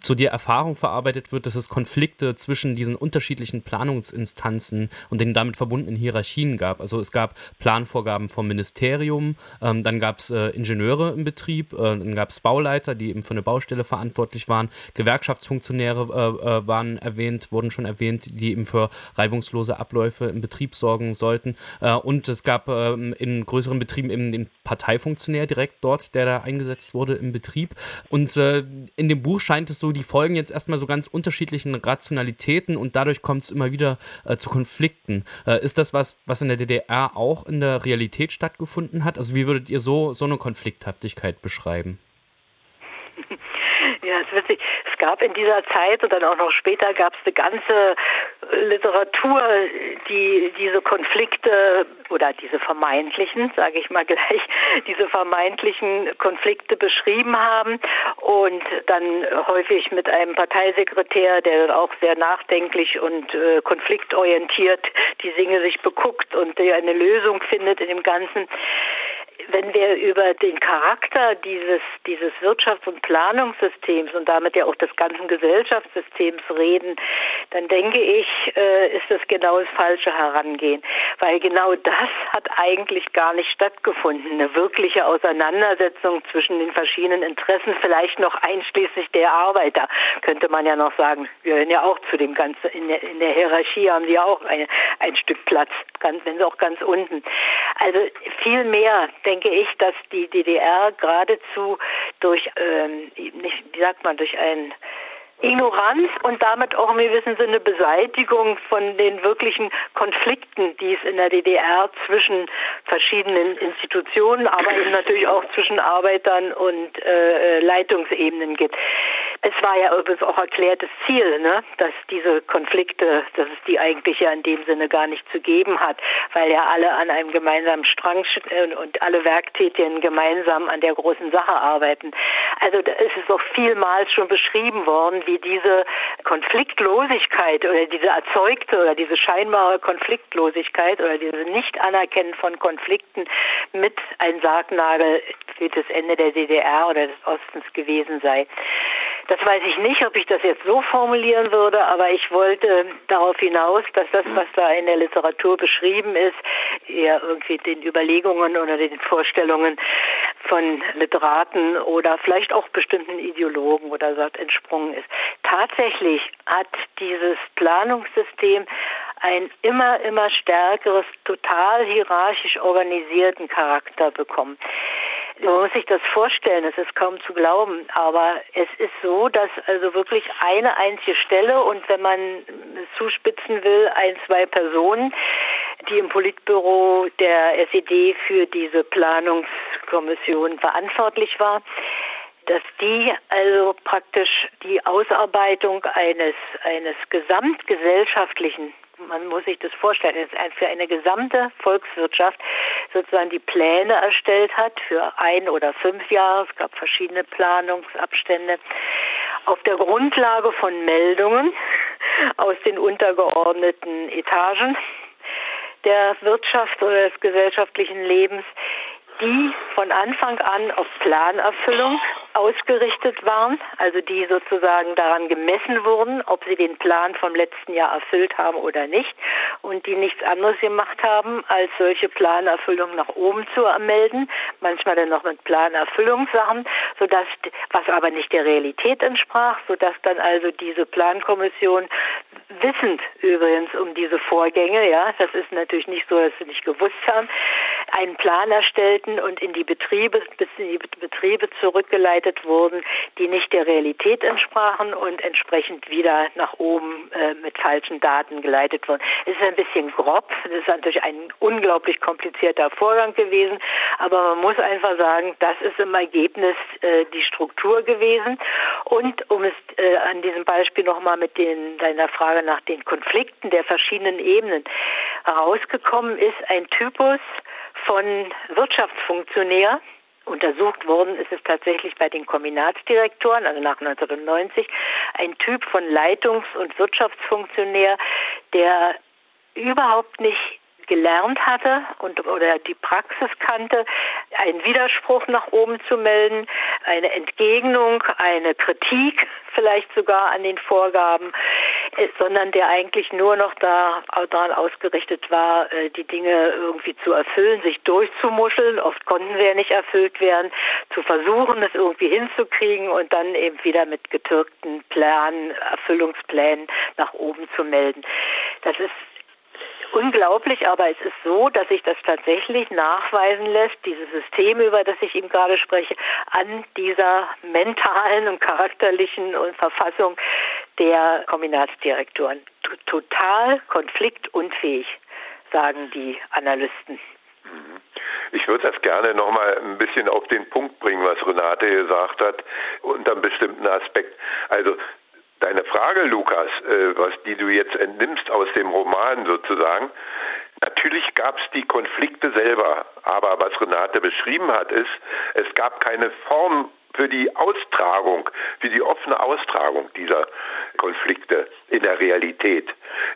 zu der Erfahrung verarbeitet wird, dass es Konflikte zwischen diesen unterschiedlichen Planungsinstanzen und den damit verbundenen Hierarchien gab. Also es gab Planvorgaben vom Ministerium, ähm, dann gab es äh, Ingenieure im Betrieb, äh, dann gab es Bauleiter, die eben für eine Baustelle verantwortlich waren, Gewerkschaftsfunktionäre äh, äh waren erwähnt, wurden schon erwähnt, die eben für reibungslose Abläufe im Betrieb sorgen sollten. Äh, und es gab ähm, in größeren Betrieben eben den Parteifunktionär direkt dort, der da eingesetzt wurde im Betrieb. Und äh, in dem Buch scheint es so so, die folgen jetzt erstmal so ganz unterschiedlichen Rationalitäten und dadurch kommt es immer wieder äh, zu Konflikten. Äh, ist das was, was in der DDR auch in der Realität stattgefunden hat? Also wie würdet ihr so, so eine Konflikthaftigkeit beschreiben? Ist witzig. Es gab in dieser Zeit und dann auch noch später gab es eine ganze Literatur, die diese Konflikte oder diese vermeintlichen, sage ich mal gleich, diese vermeintlichen Konflikte beschrieben haben und dann häufig mit einem Parteisekretär, der auch sehr nachdenklich und äh, konfliktorientiert die Dinge sich beguckt und der eine Lösung findet in dem Ganzen wenn wir über den Charakter dieses, dieses Wirtschafts- und Planungssystems und damit ja auch des ganzen Gesellschaftssystems reden, dann denke ich, äh, ist das genau das falsche Herangehen. Weil genau das hat eigentlich gar nicht stattgefunden. Eine wirkliche Auseinandersetzung zwischen den verschiedenen Interessen, vielleicht noch einschließlich der Arbeiter, könnte man ja noch sagen. Wir gehören ja auch zu dem ganzen, in der, in der Hierarchie haben sie ja auch ein, ein Stück Platz, ganz, wenn sie auch ganz unten. Also viel mehr, denke denke ich, dass die DDR geradezu durch, ähm, nicht, wie sagt man, durch ein Ignoranz und damit auch im gewissen Sinne Beseitigung von den wirklichen Konflikten, die es in der DDR zwischen verschiedenen Institutionen, aber eben natürlich auch zwischen Arbeitern und äh, Leitungsebenen gibt Es war ja übrigens auch erklärtes Ziel, ne, dass diese Konflikte, dass es die eigentlich ja in dem Sinne gar nicht zu geben hat, weil ja alle an einem gemeinsamen Strang äh, und alle Werktätigen gemeinsam an der großen Sache arbeiten. Also da ist es auch vielmals schon beschrieben worden, wie diese Konfliktlosigkeit oder diese erzeugte oder diese scheinbare Konfliktlosigkeit oder diese Nicht-Anerkennen von Konflikten mit ein Sargnagel für das Ende der DDR oder des Ostens gewesen sei. Das weiß ich nicht, ob ich das jetzt so formulieren würde, aber ich wollte darauf hinaus, dass das, was da in der Literatur beschrieben ist, eher irgendwie den Überlegungen oder den Vorstellungen von Literaten oder vielleicht auch bestimmten Ideologen oder so entsprungen ist. Tatsächlich hat dieses Planungssystem ein immer, immer stärkeres, total hierarchisch organisierten Charakter bekommen. Man muss sich das vorstellen, es ist kaum zu glauben, aber es ist so, dass also wirklich eine einzige Stelle und wenn man zuspitzen will, ein, zwei Personen, die im Politbüro der SED für diese Planungskommission verantwortlich war, dass die also praktisch die Ausarbeitung eines, eines gesamtgesellschaftlichen man muss sich das vorstellen, für eine gesamte Volkswirtschaft sozusagen die Pläne erstellt hat für ein oder fünf Jahre. Es gab verschiedene Planungsabstände auf der Grundlage von Meldungen aus den untergeordneten Etagen der Wirtschaft oder des gesellschaftlichen Lebens die von Anfang an auf Planerfüllung ausgerichtet waren, also die sozusagen daran gemessen wurden, ob sie den Plan vom letzten Jahr erfüllt haben oder nicht und die nichts anderes gemacht haben, als solche Planerfüllung nach oben zu ermelden, manchmal dann noch mit Planerfüllungssachen, sodass, was aber nicht der Realität entsprach, sodass dann also diese Plankommission wissend übrigens um diese Vorgänge, ja, das ist natürlich nicht so, dass sie nicht gewusst haben, einen Plan erstellten und in die Betriebe, bis in die Betriebe zurückgeleitet wurden, die nicht der Realität entsprachen und entsprechend wieder nach oben äh, mit falschen Daten geleitet wurden. Es ist ein bisschen grob, das ist natürlich ein unglaublich komplizierter Vorgang gewesen, aber man muss einfach sagen, das ist im Ergebnis äh, die Struktur gewesen. Und um es äh, an diesem Beispiel nochmal mit den, deiner Frage nach den Konflikten der verschiedenen Ebenen herausgekommen ist, ein Typus, von Wirtschaftsfunktionär. Untersucht worden ist es tatsächlich bei den Kombinatsdirektoren, also nach 1990, ein Typ von Leitungs- und Wirtschaftsfunktionär, der überhaupt nicht gelernt hatte und oder die Praxis kannte, einen Widerspruch nach oben zu melden, eine Entgegnung, eine Kritik vielleicht sogar an den Vorgaben, sondern der eigentlich nur noch da, daran ausgerichtet war, äh, die Dinge irgendwie zu erfüllen, sich durchzumuscheln. Oft konnten sie ja nicht erfüllt werden, zu versuchen, es irgendwie hinzukriegen und dann eben wieder mit getürkten Planen, Erfüllungsplänen nach oben zu melden. Das ist unglaublich, aber es ist so, dass sich das tatsächlich nachweisen lässt, dieses System, über das ich ihm gerade spreche, an dieser mentalen und charakterlichen und Verfassung der Kombinatsdirektoren. Total konfliktunfähig, sagen die Analysten. Ich würde das gerne nochmal ein bisschen auf den Punkt bringen, was Renate gesagt hat, unter einem bestimmten Aspekt. Also deine Frage, Lukas, äh, was die du jetzt entnimmst aus dem Roman sozusagen, natürlich gab es die Konflikte selber, aber was Renate beschrieben hat, ist, es gab keine Form für die Austragung, für die offene Austragung dieser Konflikte in der Realität.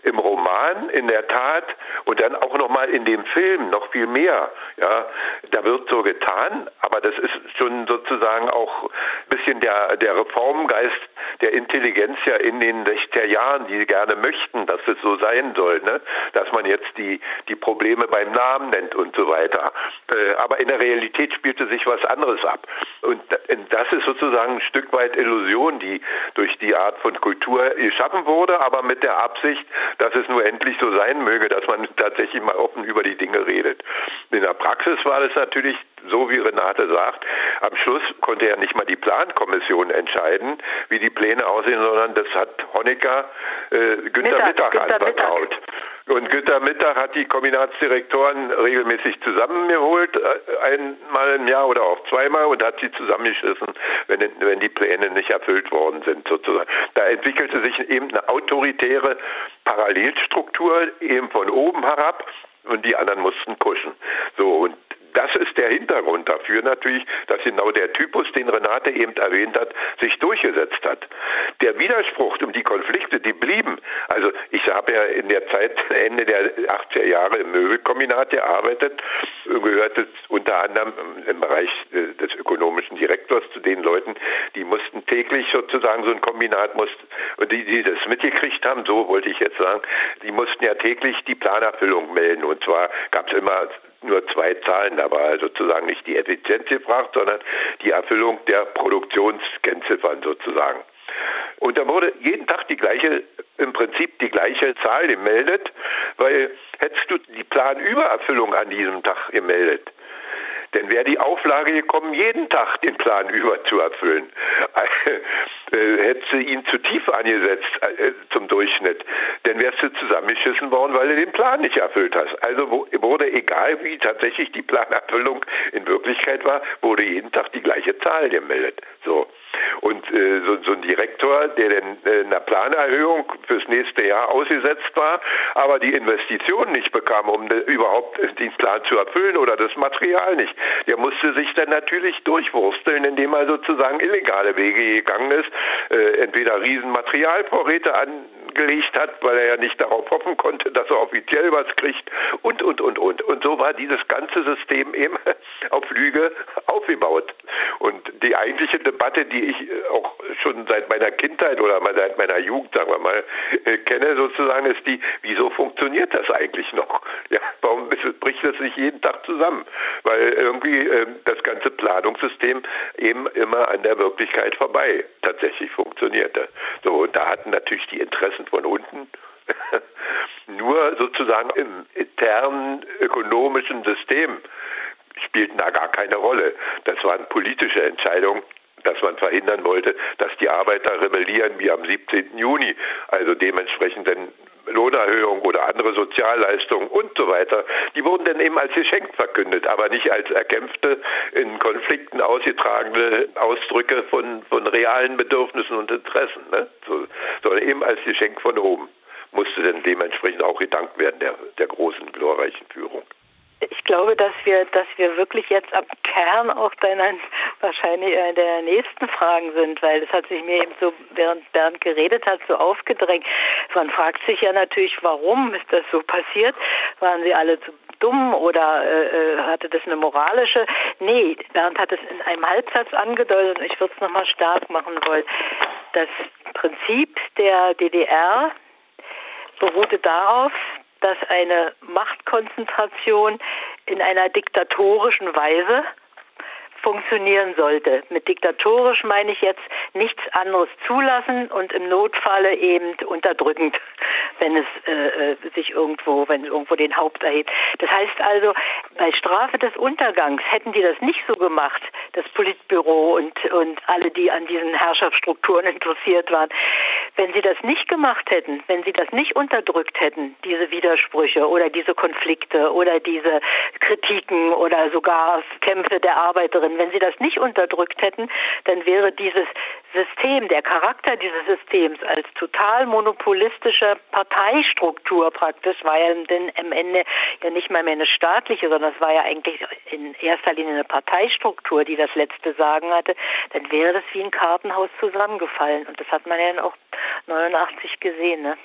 Im Roman in der Tat und dann auch nochmal in dem Film noch viel mehr. Ja, da wird so getan, aber das ist schon sozusagen auch ein bisschen der, der Reformgeist der Intelligenz ja in den 60er Jahren, die gerne möchten, dass es so sein soll, ne? dass man jetzt die, die Probleme beim Namen nennt und so weiter. Äh, aber in der Realität spielte sich was anderes ab. Und das ist sozusagen ein Stück weit Illusion, die durch die Art von Kultur geschaffen wurde, aber mit der Absicht, dass es nur endlich so sein möge, dass man tatsächlich mal offen über die Dinge redet. In der Praxis war es natürlich so, wie Renate sagt, am Schluss konnte ja nicht mal die Plankommission entscheiden, wie die Pläne aussehen, sondern das hat Honecker äh, Günther Mittag, Mittag anvertraut. Und Günter Mittag hat die Kombinatsdirektoren regelmäßig zusammengeholt, äh, einmal im Jahr oder auch zweimal und hat sie zusammengeschissen, wenn, wenn die Pläne nicht erfüllt worden sind sozusagen. Da entwickelte sich eben eine autoritäre Parallelstruktur eben von oben herab und die anderen mussten kuschen. So und das ist der Hintergrund dafür natürlich, dass genau der Typus, den Renate eben erwähnt hat, sich durchgesetzt hat. Der Widerspruch und die Konflikte, die blieben. Also ich habe ja in der Zeit, Ende der 80er Jahre im Möbelkombinat gearbeitet, gehörte unter anderem im Bereich des ökonomischen Direktors zu den Leuten, die mussten täglich sozusagen so ein Kombinat mussten, die, die das mitgekriegt haben, so wollte ich jetzt sagen, die mussten ja täglich die Planerfüllung melden. Und zwar gab es immer nur zwei Zahlen. Da war sozusagen nicht die Effizienz gefragt, sondern die Erfüllung der Produktionskennziffern sozusagen. Und da wurde jeden Tag die gleiche, im Prinzip die gleiche Zahl gemeldet, weil hättest du die Planübererfüllung an diesem Tag gemeldet, denn wäre die Auflage gekommen, jeden Tag den Plan über zu erfüllen, äh, hättest du ihn zu tief angesetzt äh, zum Durchschnitt, dann wärst du zusammengeschissen worden, weil du den Plan nicht erfüllt hast. Also wurde, egal wie tatsächlich die Planerfüllung in Wirklichkeit war, wurde jeden Tag die gleiche Zahl gemeldet. So. Und äh, so, so, ein Direktor, der denn äh, einer Planerhöhung fürs nächste Jahr ausgesetzt war, aber die Investitionen nicht bekam, um de, überhaupt den Plan zu erfüllen oder das Material nicht, der musste sich dann natürlich durchwursteln, indem er sozusagen illegale Wege gegangen ist, äh, entweder Riesenmaterialvorräte an gelegt hat, weil er ja nicht darauf hoffen konnte, dass er offiziell was kriegt und, und, und, und. Und so war dieses ganze System eben auf Lüge aufgebaut. Und die eigentliche Debatte, die ich äh, auch schon seit meiner Kindheit oder seit meiner Jugend, sagen wir mal, äh, kenne sozusagen, ist die, wieso funktioniert das eigentlich noch? Ja, warum bricht das nicht jeden Tag zusammen? Weil irgendwie äh, das ganze Planungssystem eben immer an der Wirklichkeit vorbei tatsächlich funktionierte. So, und da hatten natürlich die Interessen von unten nur sozusagen im internen ökonomischen System spielten da gar keine Rolle. Das waren politische Entscheidungen, dass man verhindern wollte, dass die Arbeiter rebellieren wie am 17. Juni, also dementsprechend dann Lohnerhöhung oder andere Sozialleistungen und so weiter, die wurden dann eben als Geschenk verkündet, aber nicht als erkämpfte, in Konflikten ausgetragene Ausdrücke von, von realen Bedürfnissen und Interessen, ne? so, sondern eben als Geschenk von oben musste dann dementsprechend auch gedankt werden der, der großen, glorreichen Führung ich glaube, dass wir, dass wir wirklich jetzt am Kern auch deiner wahrscheinlich äh, der nächsten Fragen sind, weil das hat sich mir eben so, während Bernd geredet hat, so aufgedrängt. Man fragt sich ja natürlich, warum ist das so passiert? Waren sie alle zu dumm oder äh, äh hatte das eine moralische? Nee, Bernd hat es in einem Halbsatz angedeutet und ich würde es nochmal stark machen wollen. Das Prinzip der DDR beruhte darauf, dass eine Machtkonzentration in einer diktatorischen Weise funktionieren sollte. Mit diktatorisch meine ich jetzt nichts anderes zulassen und im Notfalle eben unterdrückend, wenn es äh, äh, sich irgendwo, wenn irgendwo den Haupt erhebt. Das heißt also, bei Strafe des Untergangs hätten die das nicht so gemacht, das Politbüro und, und alle, die an diesen Herrschaftsstrukturen interessiert waren. Wenn sie das nicht gemacht hätten, wenn sie das nicht unterdrückt hätten, diese Widersprüche oder diese Konflikte oder diese Kritiken oder sogar Kämpfe der Arbeiterinnen, wenn sie das nicht unterdrückt hätten, dann wäre dieses System, der Charakter dieses Systems als total monopolistische Parteistruktur praktisch, war ja denn am Ende ja nicht mal mehr eine staatliche, sondern es war ja eigentlich in erster Linie eine Parteistruktur, die das letzte Sagen hatte, dann wäre das wie ein Kartenhaus zusammengefallen. Und das hat man ja dann auch 89 gesehen. Ne?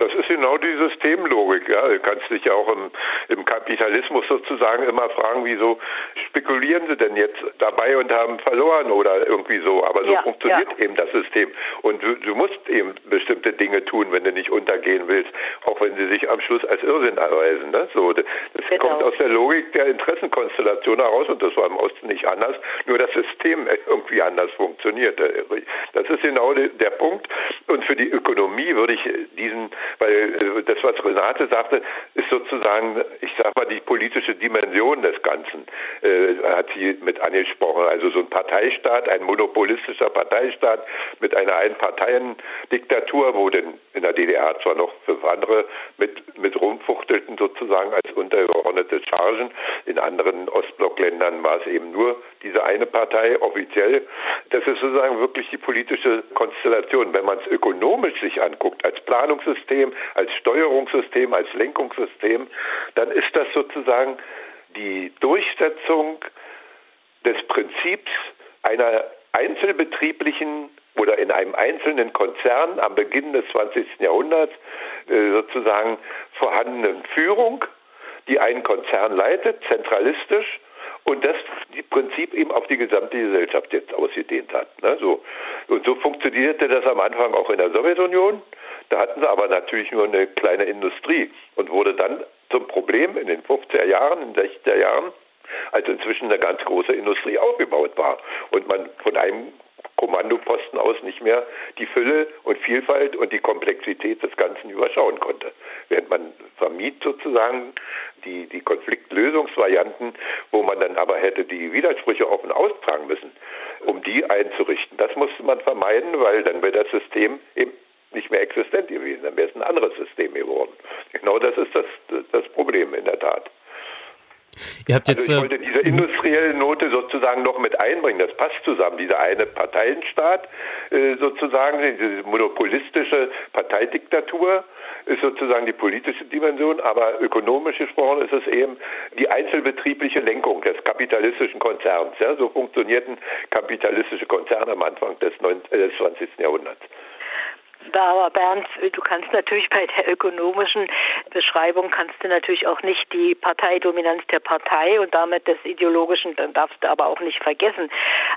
Das ist genau die Systemlogik. Ja. Du kannst dich ja auch im, im Kapitalismus sozusagen immer fragen, wieso spekulieren sie denn jetzt dabei und haben verloren oder irgendwie so. Aber so ja, funktioniert ja. eben das System. Und du, du, musst eben bestimmte Dinge tun, wenn du nicht untergehen willst, auch wenn sie sich am Schluss als Irrsinn erweisen. Ne? So, das genau. kommt aus der Logik der Interessenkonstellation heraus und das war im Osten nicht anders, nur das System irgendwie anders funktioniert. Das ist genau der Punkt. Und für die Ökonomie würde ich diesen weil äh, das, was Renate sagte, ist sozusagen, ich sag mal, die politische Dimension des Ganzen, äh, hat sie mit angesprochen. Also so ein Parteistaat, ein monopolistischer Parteistaat mit einer Einparteiendiktatur, wo denn in der DDR zwar noch fünf andere mit, mit rumfuchtelten sozusagen als untergeordnete Chargen, in anderen Ostblockländern war es eben nur diese eine Partei offiziell. Das ist sozusagen wirklich die politische Konstellation. Wenn man es ökonomisch sich anguckt, als Planungssystem, als Steuerungssystem, als Lenkungssystem, dann ist das sozusagen die Durchsetzung des Prinzips einer einzelbetrieblichen oder in einem einzelnen Konzern am Beginn des 20. Jahrhunderts äh, sozusagen vorhandenen Führung, die einen Konzern leitet, zentralistisch und das Prinzip eben auf die gesamte Gesellschaft jetzt ausgedehnt hat. Ne? So. Und so funktionierte das am Anfang auch in der Sowjetunion. Da hatten sie aber natürlich nur eine kleine Industrie und wurde dann zum Problem in den 50er Jahren, in den 60er Jahren, als inzwischen eine ganz große Industrie aufgebaut war und man von einem Kommandoposten aus nicht mehr die Fülle und Vielfalt und die Komplexität des Ganzen überschauen konnte. Während man vermied sozusagen die, die Konfliktlösungsvarianten, wo man dann aber hätte die Widersprüche offen austragen müssen, um die einzurichten. Das musste man vermeiden, weil dann wäre das System eben nicht mehr existent gewesen, dann wäre es ein anderes System geworden. Genau das ist das, das Problem in der Tat. Ihr habt jetzt, also ich wollte diese industrielle Note sozusagen noch mit einbringen. Das passt zusammen. Dieser eine Parteienstaat äh, sozusagen, diese monopolistische Parteidiktatur ist sozusagen die politische Dimension, aber ökonomisch gesprochen ist es eben die einzelbetriebliche Lenkung des kapitalistischen Konzerns. Ja, so funktionierten kapitalistische Konzerne am Anfang des, 19, äh, des 20. Jahrhunderts. Aber Bernd, du kannst natürlich bei der ökonomischen Beschreibung kannst du natürlich auch nicht die Parteidominanz der Partei und damit des ideologischen, dann darfst du aber auch nicht vergessen.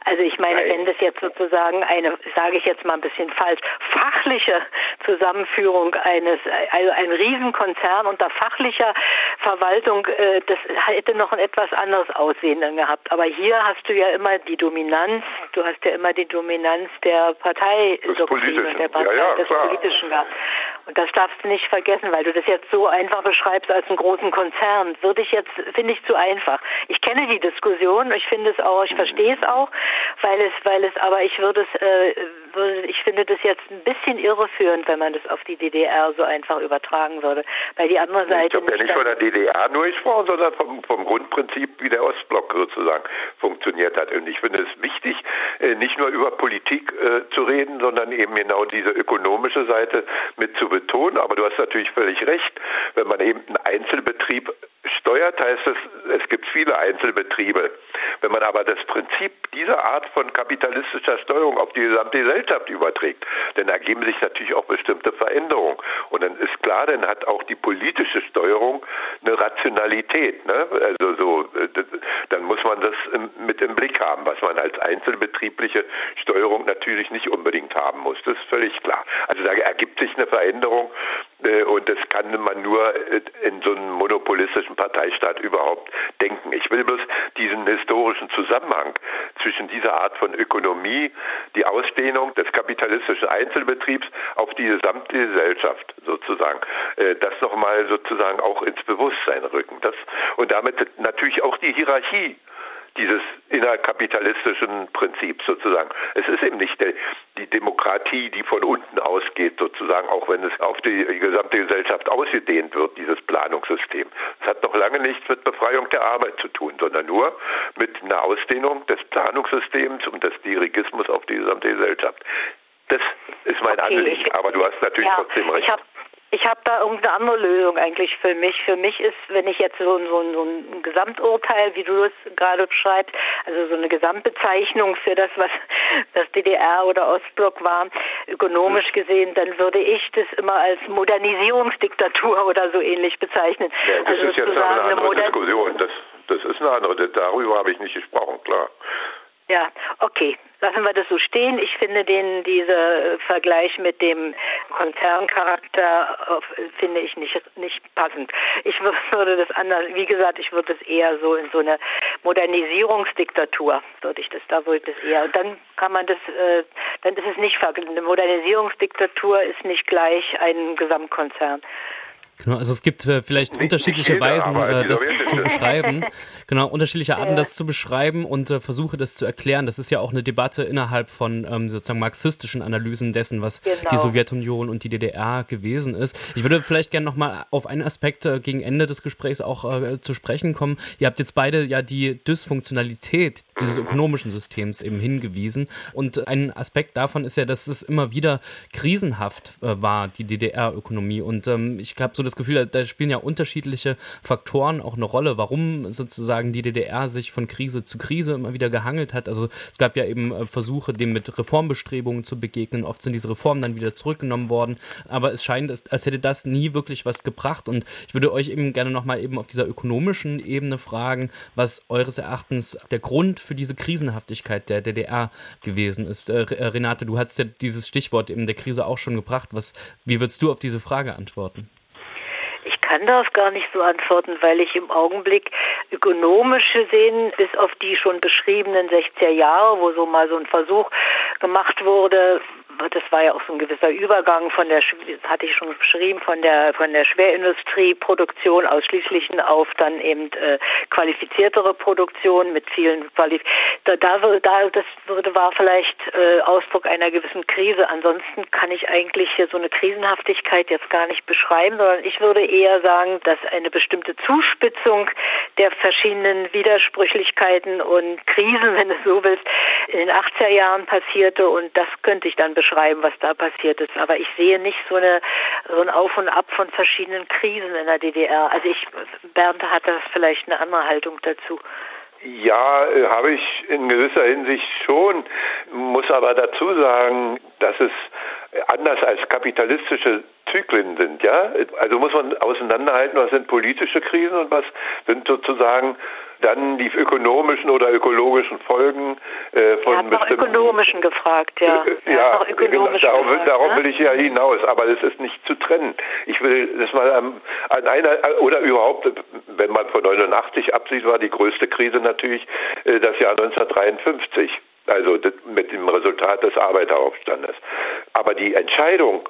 Also ich meine, Nein. wenn das jetzt sozusagen eine, sage ich jetzt mal ein bisschen falsch, fachliche Zusammenführung eines, also ein Riesenkonzern unter fachlicher Verwaltung, äh, das hätte noch ein etwas anderes Aussehen dann gehabt. Aber hier hast du ja immer die Dominanz, du hast ja immer die Dominanz der Partei, der Partei. Ja, ja des klar. Politischen gab. Und das darfst du nicht vergessen, weil du das jetzt so einfach beschreibst als einen großen Konzern. Würde ich jetzt, finde ich zu einfach. Ich kenne die Diskussion, ich finde es auch, ich verstehe es auch, weil es, weil es, aber ich würde es, äh, würde, ich finde das jetzt ein bisschen irreführend, wenn man das auf die DDR so einfach übertragen würde. Weil die andere Seite. Ich habe ja nicht von der DDR nur gesprochen, sondern vom, vom Grundprinzip, wie der Ostblock sozusagen funktioniert hat. Und ich finde es wichtig, äh, nicht nur über Politik äh, zu reden, sondern eben genau diese ökonomische Seite mit zu betonen. Aber du hast natürlich völlig recht. Wenn man eben einen Einzelbetrieb steuert, heißt es, es gibt viele Einzelbetriebe. Wenn man aber das Prinzip dieser Art von kapitalistischer Steuerung auf die gesamte Gesellschaft überträgt, dann ergeben sich natürlich auch bestimmte Veränderungen. Und dann ist klar, dann hat auch die politische Steuerung eine Rationalität. Ne? Also so, dann muss man das mit im Blick haben, was man als einzelbetriebliche Steuerung natürlich nicht unbedingt haben muss. Das ist völlig klar. Also da ergibt sich eine Veränderung äh, und das kann man nur äh, in so einem monopolistischen Parteistaat überhaupt denken. Ich will bloß diesen historischen Zusammenhang zwischen dieser Art von Ökonomie, die Ausdehnung des kapitalistischen Einzelbetriebs auf die gesamte Gesellschaft sozusagen, äh, das nochmal sozusagen auch ins Bewusstsein rücken. Das, und damit natürlich auch die Hierarchie dieses innerkapitalistischen Prinzips sozusagen. Es ist eben nicht die Demokratie, die von unten ausgeht sozusagen, auch wenn es auf die gesamte Gesellschaft ausgedehnt wird, dieses Planungssystem. Es hat noch lange nichts mit Befreiung der Arbeit zu tun, sondern nur mit einer Ausdehnung des Planungssystems und des Dirigismus auf die gesamte Gesellschaft. Das ist mein okay, Anliegen, aber du hast natürlich ja, trotzdem recht. Ich habe da irgendeine andere Lösung eigentlich für mich. Für mich ist, wenn ich jetzt so, so, so ein Gesamturteil, wie du es gerade beschreibst, also so eine Gesamtbezeichnung für das, was das DDR oder Ostblock war, ökonomisch gesehen, dann würde ich das immer als Modernisierungsdiktatur oder so ähnlich bezeichnen. Ja, das also ist jetzt eine andere Diskussion. Das, das ist eine andere. Darüber habe ich nicht gesprochen, klar. Ja, okay. Lassen wir das so stehen. Ich finde den, dieser Vergleich mit dem Konzerncharakter finde ich nicht, nicht passend. Ich würde das anders, wie gesagt, ich würde es eher so in so eine Modernisierungsdiktatur, würde ich das, da würde das eher. Und dann kann man das, äh, dann ist es nicht, eine Modernisierungsdiktatur ist nicht gleich ein Gesamtkonzern. Genau, also es gibt äh, vielleicht nicht, unterschiedliche nicht jeder, Weisen, äh, das zu beschreiben. Genau, unterschiedliche Arten, das zu beschreiben und äh, Versuche, das zu erklären. Das ist ja auch eine Debatte innerhalb von ähm, sozusagen marxistischen Analysen dessen, was genau. die Sowjetunion und die DDR gewesen ist. Ich würde vielleicht gerne nochmal auf einen Aspekt äh, gegen Ende des Gesprächs auch äh, zu sprechen kommen. Ihr habt jetzt beide ja die Dysfunktionalität dieses ökonomischen Systems eben hingewiesen. Und ein Aspekt davon ist ja, dass es immer wieder krisenhaft äh, war, die DDR-Ökonomie. Und ähm, ich habe so das Gefühl, da spielen ja unterschiedliche Faktoren auch eine Rolle, warum sozusagen die DDR sich von Krise zu Krise immer wieder gehangelt hat. Also es gab ja eben äh, Versuche, dem mit Reformbestrebungen zu begegnen. Oft sind diese Reformen dann wieder zurückgenommen worden. Aber es scheint, als hätte das nie wirklich was gebracht. Und ich würde euch eben gerne nochmal eben auf dieser ökonomischen Ebene fragen, was eures Erachtens der Grund für diese Krisenhaftigkeit der DDR gewesen ist. Äh, Renate, du hast ja dieses Stichwort eben der Krise auch schon gebracht. Was, wie würdest du auf diese Frage antworten? Kann darauf gar nicht so antworten, weil ich im Augenblick ökonomisch gesehen, bis auf die schon beschriebenen 60er Jahre, wo so mal so ein Versuch gemacht wurde, das war ja auch so ein gewisser Übergang von der, das hatte ich schon beschrieben, von der von der Schwerindustrieproduktion ausschließlich auf dann eben äh, qualifiziertere Produktion mit vielen Qualif da, da, da das würde war vielleicht äh, Ausdruck einer gewissen Krise. Ansonsten kann ich eigentlich hier so eine Krisenhaftigkeit jetzt gar nicht beschreiben, sondern ich würde eher sagen, dass eine bestimmte Zuspitzung der verschiedenen Widersprüchlichkeiten und Krisen, wenn du so willst, in den 80er Jahren passierte und das könnte ich dann beschreiben, was da passiert ist. Aber ich sehe nicht so, eine, so ein Auf und Ab von verschiedenen Krisen in der DDR. Also ich, Bernd hat da vielleicht eine andere Haltung dazu. Ja, äh, habe ich in gewisser Hinsicht schon, muss aber dazu sagen, dass es anders als kapitalistische Zyklen sind, ja. Also muss man auseinanderhalten, was sind politische Krisen und was sind sozusagen dann die ökonomischen oder ökologischen Folgen äh, von er hat nach ökonomischen gefragt, ja. Äh, ja, ökonomischen genau, darauf, gefragt, ne? will ich ja hinaus, aber es ist nicht zu trennen. Ich will das mal an, an einer oder überhaupt, wenn man von 89 absieht, war die größte Krise natürlich äh, das Jahr 1953 also mit dem Resultat des Arbeiteraufstandes. Aber die Entscheidung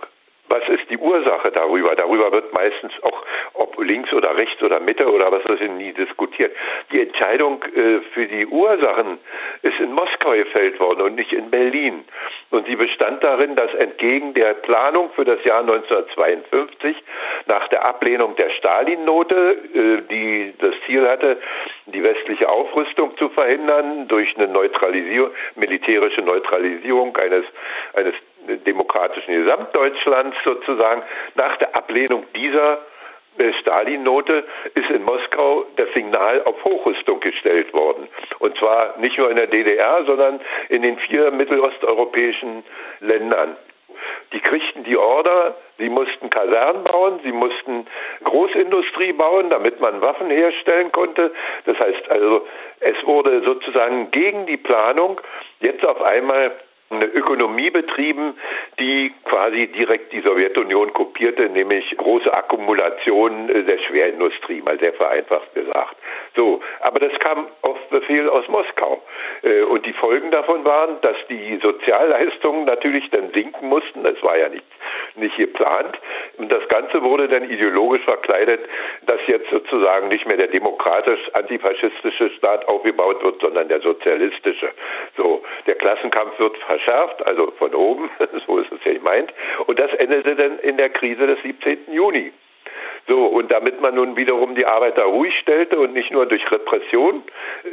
was ist die Ursache darüber? Darüber wird meistens auch, ob links oder rechts oder Mitte oder was weiß ich, nie diskutiert. Die Entscheidung äh, für die Ursachen ist in Moskau gefällt worden und nicht in Berlin. Und sie bestand darin, dass entgegen der Planung für das Jahr 1952 nach der Ablehnung der Stalin-Note, äh, die das Ziel hatte, die westliche Aufrüstung zu verhindern durch eine Neutralisierung, militärische Neutralisierung eines, eines demokratischen Gesamtdeutschlands sozusagen, nach der Ablehnung dieser äh, Stalin-Note ist in Moskau das Signal auf Hochrüstung gestellt worden. Und zwar nicht nur in der DDR, sondern in den vier mittelosteuropäischen Ländern. Die kriegten die Order, sie mussten Kasernen bauen, sie mussten Großindustrie bauen, damit man Waffen herstellen konnte. Das heißt also, es wurde sozusagen gegen die Planung jetzt auf einmal eine Ökonomie betrieben, die quasi direkt die Sowjetunion kopierte, nämlich große Akkumulation äh, der Schwerindustrie, mal sehr vereinfacht gesagt. So, aber das kam auf Befehl aus Moskau. Äh, und die Folgen davon waren, dass die Sozialleistungen natürlich dann sinken mussten. Das war ja nicht, nicht geplant. Und das Ganze wurde dann ideologisch verkleidet, dass jetzt sozusagen nicht mehr der demokratisch-antifaschistische Staat aufgebaut wird, sondern der sozialistische. So, der Klassenkampf wird verschärft, also von oben, so ist es ja gemeint. Und das endete dann in der Krise des 17. Juni. So, und damit man nun wiederum die Arbeiter ruhig stellte und nicht nur durch Repression,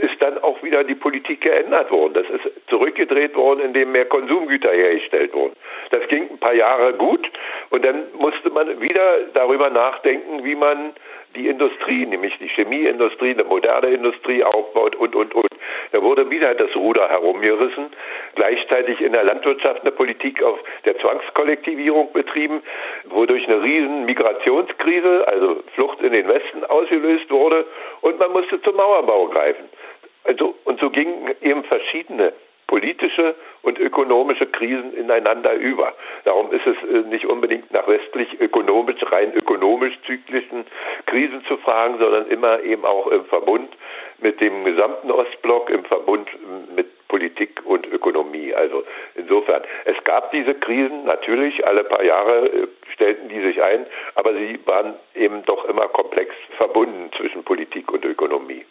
ist dann auch wieder die Politik geändert worden. Das ist zurückgedreht worden, indem mehr Konsumgüter hergestellt wurden. Das ging ein paar Jahre gut und dann musste man wieder darüber nachdenken, wie man die Industrie, nämlich die Chemieindustrie, eine moderne Industrie aufbaut und, und, und. Da wurde wieder das Ruder herumgerissen. Gleichzeitig in der Landwirtschaft eine Politik auf der Zwangskollektivierung betrieben, wodurch eine riesen Migrationskrise, also Flucht in den Westen ausgelöst wurde und man musste zum Mauerbau greifen. Also, und so gingen eben verschiedene politische und ökonomische Krisen ineinander über. Darum ist es äh, nicht unbedingt nach westlich ökonomisch, rein ökonomisch zyklischen Krisen zu fragen, sondern immer eben auch im Verbund mit dem gesamten Ostblock im Verbund mit Politik und Ökonomie. Also insofern, es gab diese Krisen, natürlich, alle paar Jahre äh, stellten die sich ein, aber sie waren eben doch immer komplex verbunden zwischen Politik und Ökonomie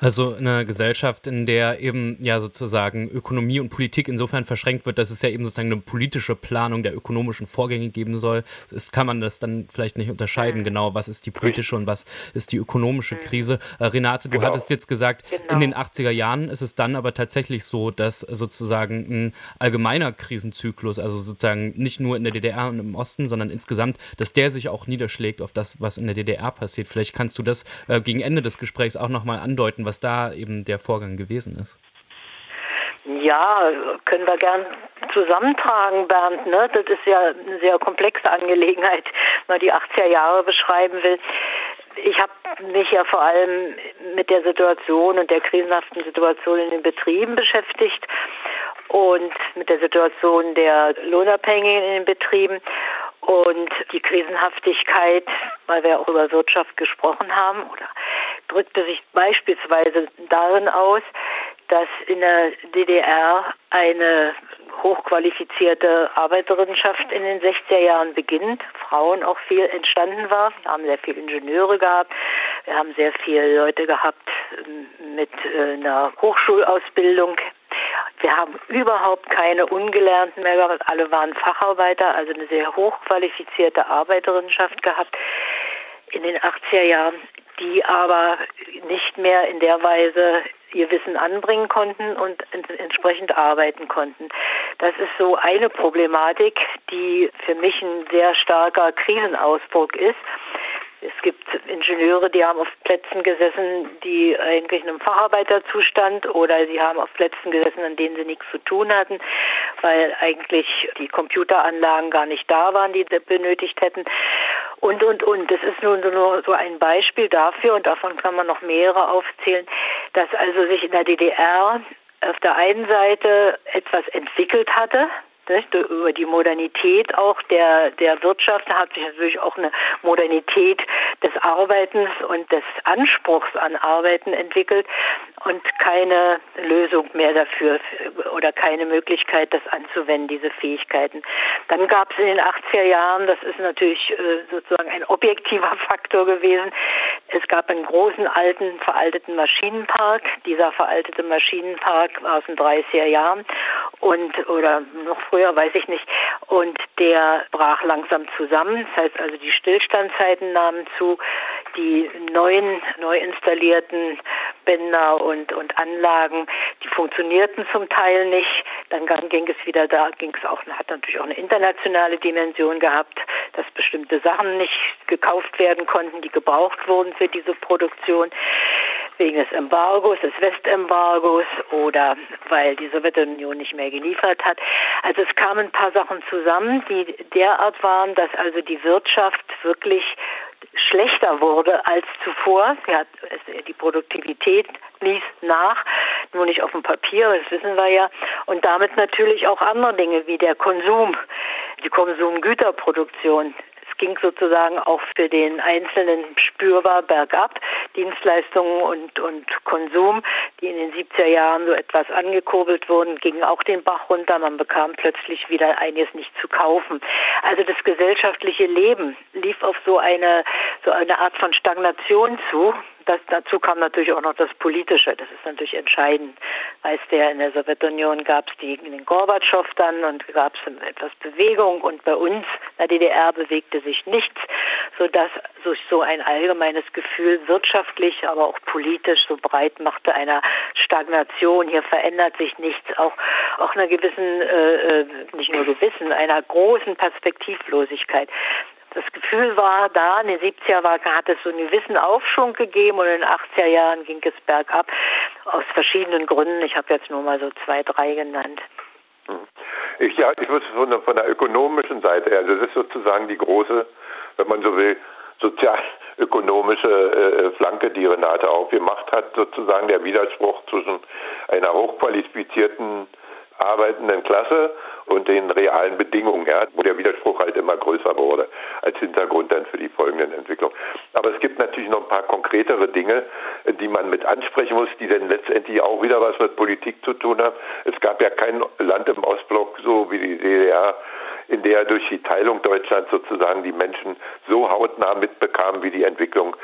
Also eine Gesellschaft, in der eben ja sozusagen Ökonomie und Politik insofern verschränkt wird, dass es ja eben sozusagen eine politische Planung der ökonomischen Vorgänge geben soll, ist, kann man das dann vielleicht nicht unterscheiden, genau, was ist die politische und was ist die ökonomische Krise. Äh, Renate, du genau. hattest jetzt gesagt, genau. in den 80er Jahren ist es dann aber tatsächlich so, dass sozusagen ein allgemeiner Krisenzyklus, also sozusagen nicht nur in der DDR und im Osten, sondern insgesamt, dass der sich auch niederschlägt auf das, was in der DDR passiert. Vielleicht kannst du das äh, gegen Ende des Gesprächs auch nochmal andeuten, was da eben der Vorgang gewesen ist. Ja, können wir gern zusammentragen, Bernd. Ne? Das ist ja eine sehr komplexe Angelegenheit, wenn man die 80er Jahre beschreiben will. Ich habe mich ja vor allem mit der Situation und der krisenhaften Situation in den Betrieben beschäftigt und mit der Situation der Lohnabhängigen in den Betrieben und die Krisenhaftigkeit, weil wir auch über Wirtschaft gesprochen haben oder drückte sich beispielsweise darin aus, dass in der DDR eine hochqualifizierte Arbeiterinnenschaft in den 60er Jahren beginnt, Frauen auch viel entstanden war. Wir haben sehr viele Ingenieure gehabt, wir haben sehr viele Leute gehabt ähm, mit äh, einer Hochschulausbildung. Wir haben überhaupt keine Ungelernten mehr gehabt, alle waren Facharbeiter, also eine sehr hochqualifizierte Arbeiterinnenschaft gehabt in den 80er Jahren die aber nicht mehr in der Weise ihr Wissen anbringen konnten und entsprechend arbeiten konnten. Das ist so eine Problematik, die für mich ein sehr starker Krisenausdruck ist. Es gibt Ingenieure, die haben auf Plätzen gesessen, die eigentlich einem Facharbeiterzustand oder sie haben auf Plätzen gesessen, an denen sie nichts zu tun hatten, weil eigentlich die Computeranlagen gar nicht da waren, die sie benötigt hätten. Und, und, und. Das ist nun nur so ein Beispiel dafür, und davon kann man noch mehrere aufzählen, dass also sich in der DDR auf der einen Seite etwas entwickelt hatte, nicht? über die Modernität auch der, der Wirtschaft hat sich natürlich auch eine Modernität des Arbeitens und des Anspruchs an Arbeiten entwickelt und keine Lösung mehr dafür oder keine Möglichkeit, das anzuwenden, diese Fähigkeiten. Dann gab es in den 80er Jahren, das ist natürlich äh, sozusagen ein objektiver Faktor gewesen, es gab einen großen alten, veralteten Maschinenpark. Dieser veraltete Maschinenpark war aus den 30er Jahren und oder noch früher, weiß ich nicht. Und der brach langsam zusammen. Das heißt also, die Stillstandzeiten nahmen zu. Die neuen, neu installierten Bänder und, und Anlagen, die funktionierten zum Teil nicht. Dann ging es wieder da, ging es auch, hat natürlich auch eine internationale Dimension gehabt, dass bestimmte Sachen nicht gekauft werden konnten, die gebraucht wurden für diese Produktion wegen des Embargos, des Westembargos oder weil die Sowjetunion nicht mehr geliefert hat. Also es kamen ein paar Sachen zusammen, die derart waren, dass also die Wirtschaft wirklich schlechter wurde als zuvor. Hat, die Produktivität ließ nach, nur nicht auf dem Papier, das wissen wir ja. Und damit natürlich auch andere Dinge wie der Konsum, die Konsumgüterproduktion ging sozusagen auch für den Einzelnen spürbar bergab. Dienstleistungen und, und Konsum, die in den 70er Jahren so etwas angekurbelt wurden, gingen auch den Bach runter. Man bekam plötzlich wieder einiges nicht zu kaufen. Also das gesellschaftliche Leben lief auf so eine, so eine Art von Stagnation zu das, dazu kam natürlich auch noch das Politische. Das ist natürlich entscheidend. Weißt du in der Sowjetunion gab es den Gorbatschow dann und gab es etwas Bewegung und bei uns in der DDR bewegte sich nichts, sodass sich so ein allgemeines Gefühl wirtschaftlich, aber auch politisch so breit machte einer Stagnation. Hier verändert sich nichts, auch, auch einer gewissen, äh, äh nicht nur gewissen, einer großen Perspektivlosigkeit das Gefühl war da, in den 70er war, hat es so einen gewissen Aufschwung gegeben und in den 80er Jahren ging es bergab aus verschiedenen Gründen. Ich habe jetzt nur mal so zwei, drei genannt. Hm. Ich, ja, ich würde von, der, von der ökonomischen Seite her, also das ist sozusagen die große, wenn man so will, sozialökonomische äh, Flanke, die Renate aufgemacht hat, sozusagen der Widerspruch zwischen einer hochqualifizierten arbeitenden Klasse und den realen Bedingungen, ja, wo der Widerspruch halt immer größer wurde als Hintergrund dann für die folgenden Entwicklungen. Aber es gibt natürlich noch ein paar konkretere Dinge, die man mit ansprechen muss, die dann letztendlich auch wieder was mit Politik zu tun haben. Es gab ja kein Land im Ostblock, so wie die DDR, in der durch die Teilung Deutschlands sozusagen die Menschen so hautnah mitbekamen, wie die Entwicklung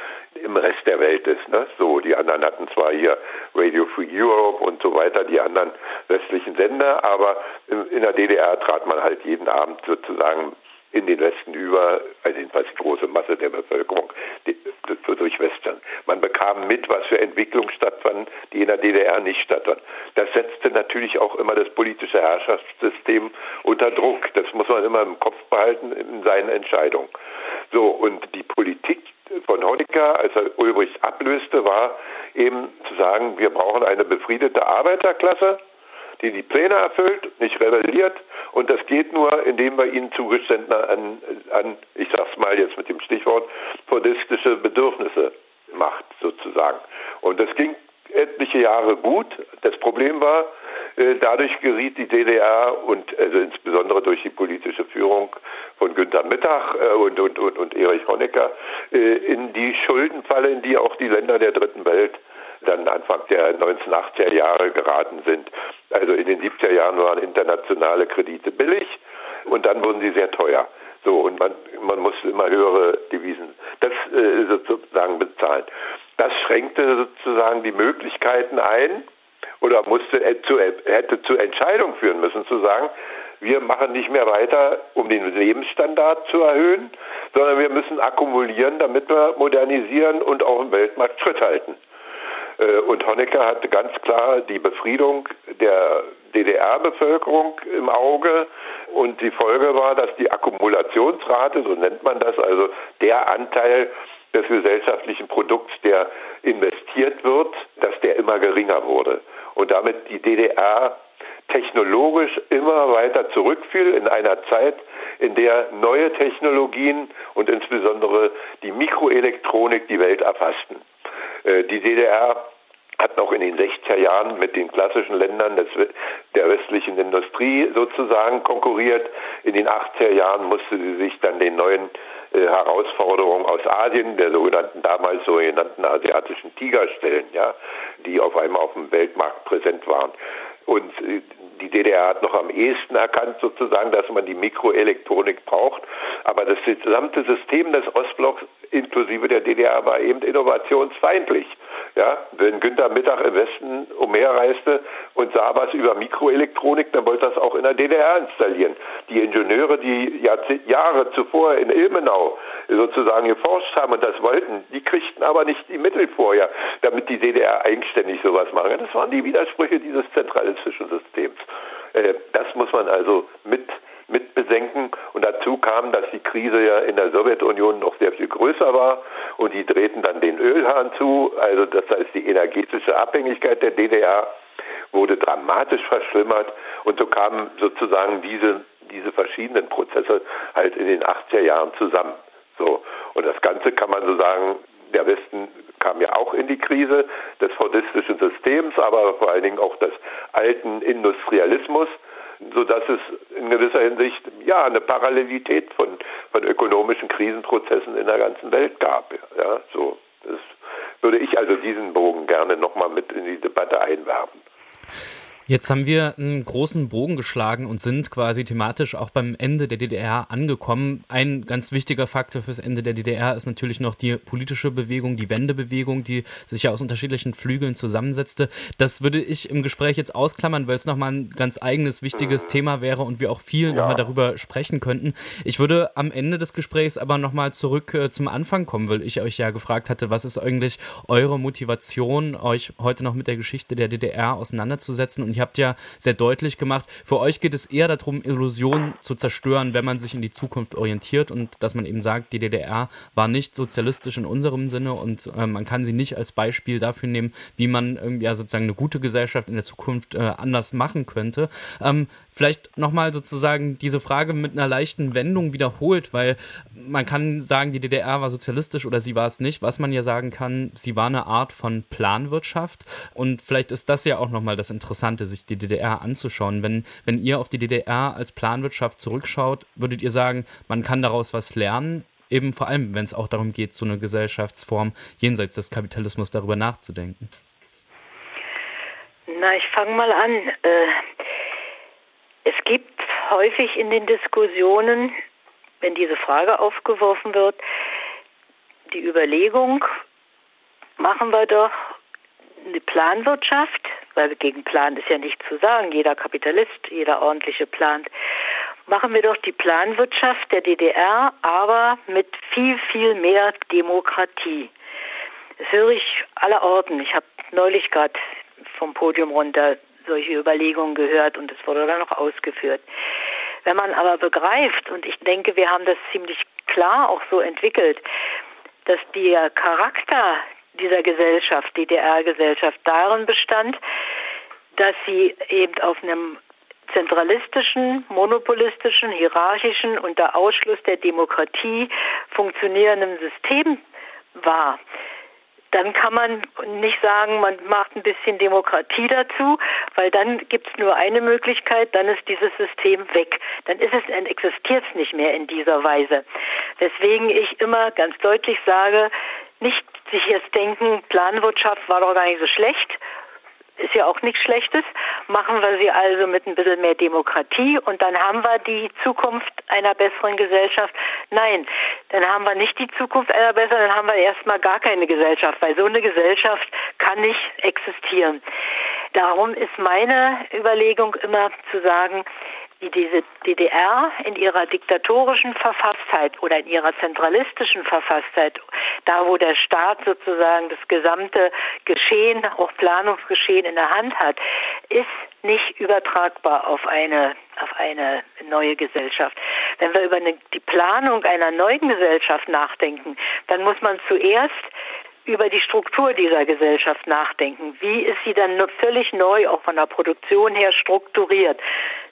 im Rest der Welt ist. Ne? So, die anderen hatten zwar hier Radio Free Europe und so weiter, die anderen westlichen Sender, aber in der DDR trat man halt jeden Abend sozusagen in den Westen über, also jedenfalls die große Masse der Bevölkerung, die, durch Western. Man bekam mit, was für Entwicklungen stattfanden, die in der DDR nicht stattfanden. Das setzte natürlich auch immer das politische Herrschaftssystem unter Druck. Das muss man immer im Kopf behalten in seinen Entscheidungen. So, und die Politik von Honecker, als er Ulbricht ablöste, war eben zu sagen, wir brauchen eine befriedete Arbeiterklasse, die die Pläne erfüllt, nicht rebelliert. Und das geht nur, indem wir ihnen Zugeständnisse an, an, ich sag's mal jetzt mit dem Stichwort, fordistische Bedürfnisse macht, sozusagen. Und das ging etliche Jahre gut. Das Problem war, äh, dadurch geriet die DDR und also insbesondere durch die politische Führung von Günter Mittag äh, und, und, und, und Erich Honecker äh, in die Schuldenfalle, in die auch die Länder der dritten Welt dann Anfang der 1980er Jahre geraten sind. Also in den 70er Jahren waren internationale Kredite billig und dann wurden sie sehr teuer. So, und man, man musste immer höhere Devisen, das äh, sozusagen bezahlen. Das schränkte sozusagen die Möglichkeiten ein oder musste äh, zu, hätte zur Entscheidung führen müssen, zu sagen, wir machen nicht mehr weiter, um den Lebensstandard zu erhöhen, sondern wir müssen akkumulieren, damit wir modernisieren und auch im Weltmarkt Schritt halten. Äh, und Honecker hatte ganz klar die Befriedung der DDR-Bevölkerung im Auge. Und die Folge war, dass die Akkumulationsrate, so nennt man das, also der Anteil des gesellschaftlichen Produkts, der investiert wird, dass der immer geringer wurde. Und damit die DDR technologisch immer weiter zurückfiel in einer Zeit, in der neue Technologien und insbesondere die Mikroelektronik die Welt erfassten. Äh, die DDR hat noch in den 60er Jahren mit den klassischen Ländern des, der westlichen Industrie sozusagen konkurriert. In den 80er Jahren musste sie sich dann den neuen äh, Herausforderungen aus Asien, der sogenannten damals sogenannten asiatischen Tiger stellen, ja, die auf einmal auf dem Weltmarkt präsent waren. Und äh, die DDR hat noch am ehesten erkannt sozusagen, dass man die Mikroelektronik braucht. Aber das gesamte System des Ostblocks inklusive der DDR war eben innovationsfeindlich. Ja, wenn Günther Mittag im Westen umherreiste und sah was über Mikroelektronik, dann wollte das auch in der DDR installieren. Die Ingenieure, die Jahre zuvor in Ilmenau sozusagen geforscht haben und das wollten, die kriegten aber nicht die Mittel vorher, damit die DDR eigenständig sowas machen. Das waren die Widersprüche dieses zentralistischen Systems. Äh, das muss man also mit mit besenken. Und dazu kam, dass die Krise ja in der Sowjetunion noch sehr viel größer war und die drehten dann den Ölhahn zu. Also das heißt, die energetische Abhängigkeit der DDR wurde dramatisch verschlimmert und so kamen sozusagen diese, diese verschiedenen Prozesse halt in den 80er Jahren zusammen. So. Und das Ganze kann man so sagen, der Westen kam ja auch in die Krise des fordistischen Systems, aber vor allen Dingen auch des alten Industrialismus sodass es in gewisser Hinsicht ja eine Parallelität von, von ökonomischen Krisenprozessen in der ganzen Welt gab. Ja, so das würde ich also diesen Bogen gerne nochmal mit in die Debatte einwerfen. Jetzt haben wir einen großen Bogen geschlagen und sind quasi thematisch auch beim Ende der DDR angekommen. Ein ganz wichtiger Faktor fürs Ende der DDR ist natürlich noch die politische Bewegung, die Wendebewegung, die sich ja aus unterschiedlichen Flügeln zusammensetzte. Das würde ich im Gespräch jetzt ausklammern, weil es nochmal ein ganz eigenes, wichtiges. Thema wäre und wir auch viel ja. nochmal darüber sprechen könnten. Ich würde am Ende des Gesprächs aber nochmal zurück äh, zum Anfang kommen, weil ich euch ja gefragt hatte, was ist eigentlich eure Motivation, euch heute noch mit der Geschichte der DDR auseinanderzusetzen und ihr habt ja sehr deutlich gemacht, für euch geht es eher darum, Illusionen zu zerstören, wenn man sich in die Zukunft orientiert und dass man eben sagt, die DDR war nicht sozialistisch in unserem Sinne und äh, man kann sie nicht als Beispiel dafür nehmen, wie man irgendwie ja sozusagen eine gute Gesellschaft in der Zukunft äh, anders machen könnte. Ähm, Vielleicht nochmal sozusagen diese Frage mit einer leichten Wendung wiederholt, weil man kann sagen, die DDR war sozialistisch oder sie war es nicht. Was man ja sagen kann, sie war eine Art von Planwirtschaft. Und vielleicht ist das ja auch nochmal das Interessante, sich die DDR anzuschauen. Wenn, wenn ihr auf die DDR als Planwirtschaft zurückschaut, würdet ihr sagen, man kann daraus was lernen? Eben vor allem, wenn es auch darum geht, so eine Gesellschaftsform jenseits des Kapitalismus darüber nachzudenken. Na, ich fange mal an. Äh, es gibt häufig in den Diskussionen, wenn diese Frage aufgeworfen wird, die Überlegung, machen wir doch eine Planwirtschaft, weil gegen Plan ist ja nichts zu sagen, jeder Kapitalist, jeder ordentliche plant. Machen wir doch die Planwirtschaft der DDR, aber mit viel, viel mehr Demokratie. Das höre ich aller Orten. Ich habe neulich gerade vom Podium runter solche Überlegungen gehört und es wurde dann noch ausgeführt. Wenn man aber begreift, und ich denke, wir haben das ziemlich klar auch so entwickelt, dass der Charakter dieser Gesellschaft, DDR-Gesellschaft, darin bestand, dass sie eben auf einem zentralistischen, monopolistischen, hierarchischen, unter Ausschluss der Demokratie funktionierenden System war dann kann man nicht sagen, man macht ein bisschen Demokratie dazu, weil dann gibt es nur eine Möglichkeit, dann ist dieses System weg. Dann ist es, existiert es nicht mehr in dieser Weise. Weswegen ich immer ganz deutlich sage, nicht sich jetzt denken, Planwirtschaft war doch gar nicht so schlecht, ist ja auch nichts Schlechtes. Machen wir sie also mit ein bisschen mehr Demokratie und dann haben wir die Zukunft einer besseren Gesellschaft. Nein, dann haben wir nicht die Zukunft einer besseren, dann haben wir erstmal gar keine Gesellschaft, weil so eine Gesellschaft kann nicht existieren. Darum ist meine Überlegung immer zu sagen, wie diese DDR in ihrer diktatorischen Verfasstheit oder in ihrer zentralistischen Verfasstheit, da wo der Staat sozusagen das gesamte Geschehen, auch Planungsgeschehen in der Hand hat, ist nicht übertragbar auf eine, auf eine neue Gesellschaft. Wenn wir über eine, die Planung einer neuen Gesellschaft nachdenken, dann muss man zuerst über die Struktur dieser Gesellschaft nachdenken. Wie ist sie dann völlig neu, auch von der Produktion her strukturiert?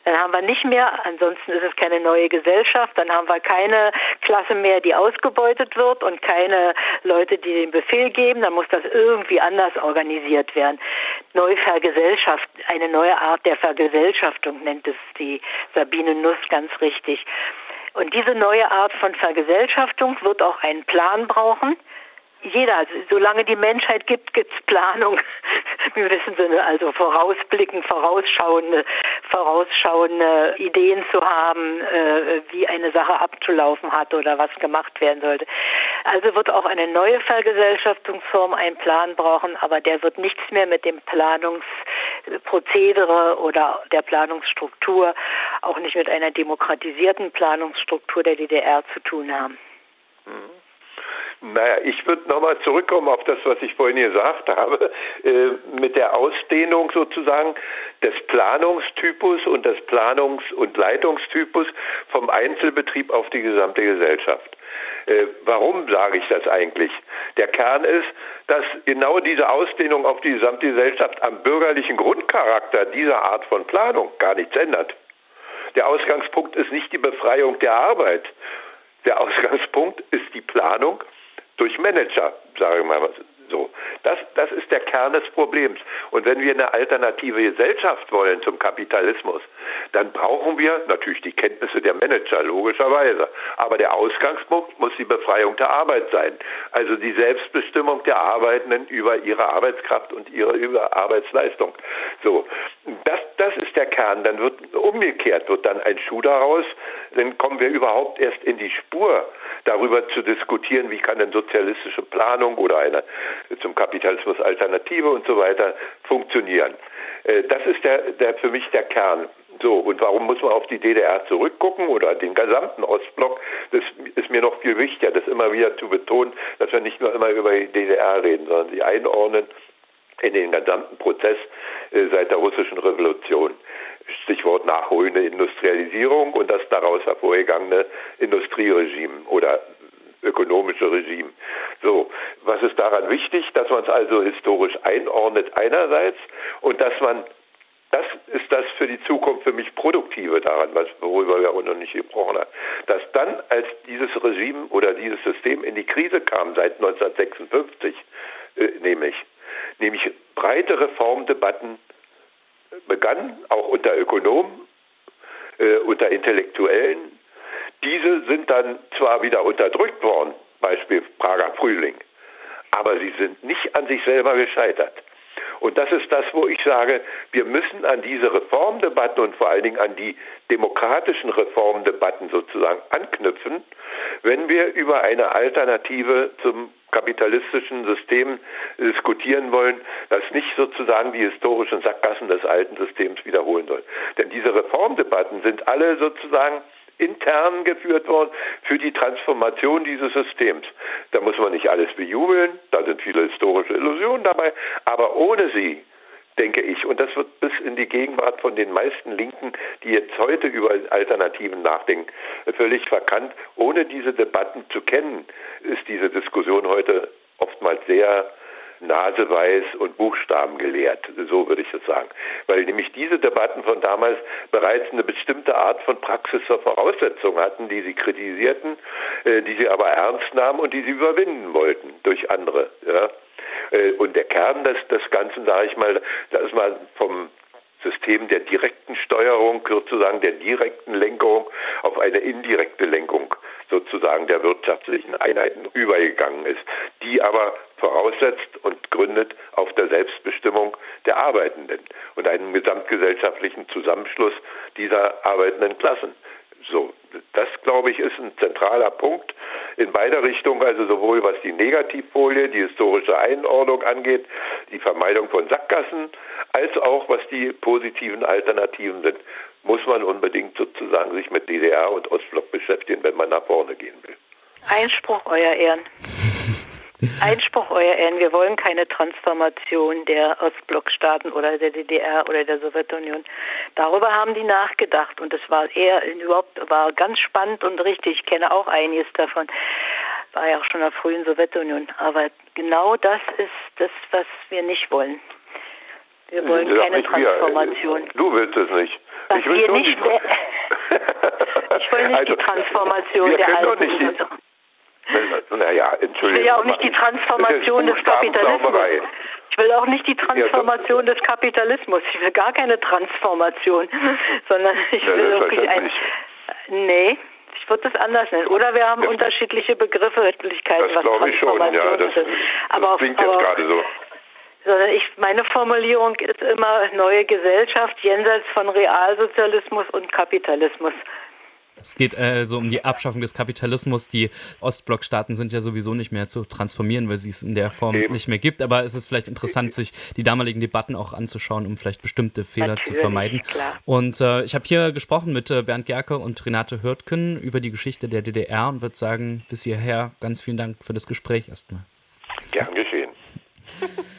Dann haben wir nicht mehr, ansonsten ist es keine neue Gesellschaft, dann haben wir keine Klasse mehr, die ausgebeutet wird und keine Leute, die den Befehl geben, dann muss das irgendwie anders organisiert werden. Neuvergesellschaft, eine neue Art der Vergesellschaftung nennt es die Sabine Nuss ganz richtig. Und diese neue Art von Vergesellschaftung wird auch einen Plan brauchen jeder, also solange die Menschheit gibt, gibt es Planung. Wir wissen so also vorausblicken, vorausschauende, vorausschauende Ideen zu haben, äh, wie eine Sache abzulaufen hat oder was gemacht werden sollte. Also wird auch eine neue Vergesellschaftungsform einen Plan brauchen, aber der wird nichts mehr mit dem Planungsprozedere oder der Planungsstruktur, auch nicht mit einer demokratisierten Planungsstruktur der DDR zu tun haben. Mhm. Naja, ich würde nochmal zurückkommen auf das, was ich vorhin gesagt habe, äh, mit der Ausdehnung sozusagen des Planungstypus und des Planungs- und Leitungstypus vom Einzelbetrieb auf die gesamte Gesellschaft. Äh, warum sage ich das eigentlich? Der Kern ist, dass genau diese Ausdehnung auf die gesamte Gesellschaft am bürgerlichen Grundcharakter dieser Art von Planung gar nichts ändert. Der Ausgangspunkt ist nicht die Befreiung der Arbeit. Der Ausgangspunkt ist die Planung durch Manager, sage ich mal so. Das, das ist der Kern des Problems. Und wenn wir eine alternative Gesellschaft wollen zum Kapitalismus, dann brauchen wir natürlich die Kenntnisse der Manager, logischerweise. Aber der Ausgangspunkt muss die Befreiung der Arbeit sein. Also die Selbstbestimmung der Arbeitenden über ihre Arbeitskraft und ihre über Arbeitsleistung. So. Das, das ist der Kern. Dann wird umgekehrt, wird dann ein Schuh daraus. Dann kommen wir überhaupt erst in die Spur, darüber zu diskutieren, wie kann denn sozialistische Planung oder eine zum Kapitalismus Alternative und so weiter funktionieren. Äh, das ist der, der für mich der Kern. So, und warum muss man auf die DDR zurückgucken oder den gesamten Ostblock? Das ist mir noch viel wichtiger, das immer wieder zu betonen, dass wir nicht nur immer über die DDR reden, sondern sie einordnen in den gesamten Prozess äh, seit der russischen Revolution. Stichwort nachholende Industrialisierung und das daraus hervorgegangene Industrieregime oder ökonomische Regime. So, was ist daran wichtig? Dass man es also historisch einordnet einerseits und dass man Das ist das für die Zukunft für mich Produktive daran, was, worüber wir auch noch nicht gesprochen haben. Dass dann, als dieses Regime oder dieses System in die Krise kam, seit 1956, äh, nämlich, nämlich breite Reformdebatten begannen, auch unter Ökonomen, äh, unter Intellektuellen. Diese sind dann zwar wieder unterdrückt worden, Beispiel Prager Frühling, aber sie sind nicht an sich selber gescheitert. Und das ist das, wo ich sage, wir müssen an diese Reformdebatten und vor allen Dingen an die demokratischen Reformdebatten sozusagen anknüpfen, wenn wir über eine Alternative zum kapitalistischen System diskutieren wollen, das nicht sozusagen die historischen Sackgassen des alten Systems wiederholen soll. Denn diese Reformdebatten sind alle sozusagen intern geführt worden für die Transformation dieses Systems. Da muss man nicht alles bejubeln, da sind viele historische Illusionen dabei, aber ohne sie denke ich. Und das wird bis in die Gegenwart von den meisten Linken, die jetzt heute über Alternativen nachdenken, völlig verkannt. Ohne diese Debatten zu kennen, ist diese Diskussion heute oftmals sehr naseweiß und Buchstaben gelehrt, so würde ich das sagen. Weil nämlich diese Debatten von damals bereits eine bestimmte Art von Praxis zur Voraussetzung hatten, die sie kritisierten, äh, die sie aber ernst nahmen und die sie überwinden wollten durch andere. Ja. Äh, und der Kern des, des Ganzen, sage ich mal, da ist man vom System der direkten Steuerung, sozusagen der direkten Lenkung auf eine indirekte Lenkung sozusagen der wirtschaftlichen Einheiten übergegangen ist, die aber voraussetzt und gründet auf der Selbstbestimmung der Arbeitenden und einem gesamtgesellschaftlichen Zusammenschluss dieser arbeitenden Klassen. So, das glaube ich ist ein zentraler Punkt in beider Richtungen, also sowohl was die Negativfolie, die historische Einordnung angeht, die Vermeidung von Sackgassen, als auch was die positiven Alternativen sind, muss man unbedingt sozusagen sich mit DDR und Ostblock beschäftigen, wenn man nach vorne gehen will. Einspruch, Euer Ehren. Einspruch, Euer Ehren, wir wollen keine Transformation der Ostblockstaaten oder der DDR oder der Sowjetunion. Darüber haben die nachgedacht und es war eher überhaupt war ganz spannend und richtig. Ich kenne auch einiges davon. War ja auch schon in der frühen Sowjetunion. Aber genau das ist das, was wir nicht wollen. Wir wollen ja, keine Transformation. Wir. Du willst es nicht. Ich will nicht. ich will nicht also, die Transformation der alten. Naja, Entschuldigung. Ich will ja auch nicht die Transformation des Kapitalismus. Ich will auch nicht die Transformation des Kapitalismus. Ich will gar keine Transformation, sondern ich will ja, wirklich ein. Nee, ich würde das anders nennen. Oder wir haben das, unterschiedliche Begrifflichkeiten. Das glaube ich schon, ja. Das, das aber klingt jetzt gerade so. Sondern ich, meine Formulierung ist immer neue Gesellschaft jenseits von Realsozialismus und Kapitalismus. Es geht äh, so um die Abschaffung des Kapitalismus. Die Ostblockstaaten sind ja sowieso nicht mehr zu transformieren, weil sie es in der Form Eben. nicht mehr gibt. Aber es ist vielleicht interessant, sich die damaligen Debatten auch anzuschauen, um vielleicht bestimmte Fehler Natürlich, zu vermeiden. Klar. Und äh, ich habe hier gesprochen mit äh, Bernd Gerke und Renate Hürtgen über die Geschichte der DDR und würde sagen, bis hierher ganz vielen Dank für das Gespräch erstmal. Gern geschehen.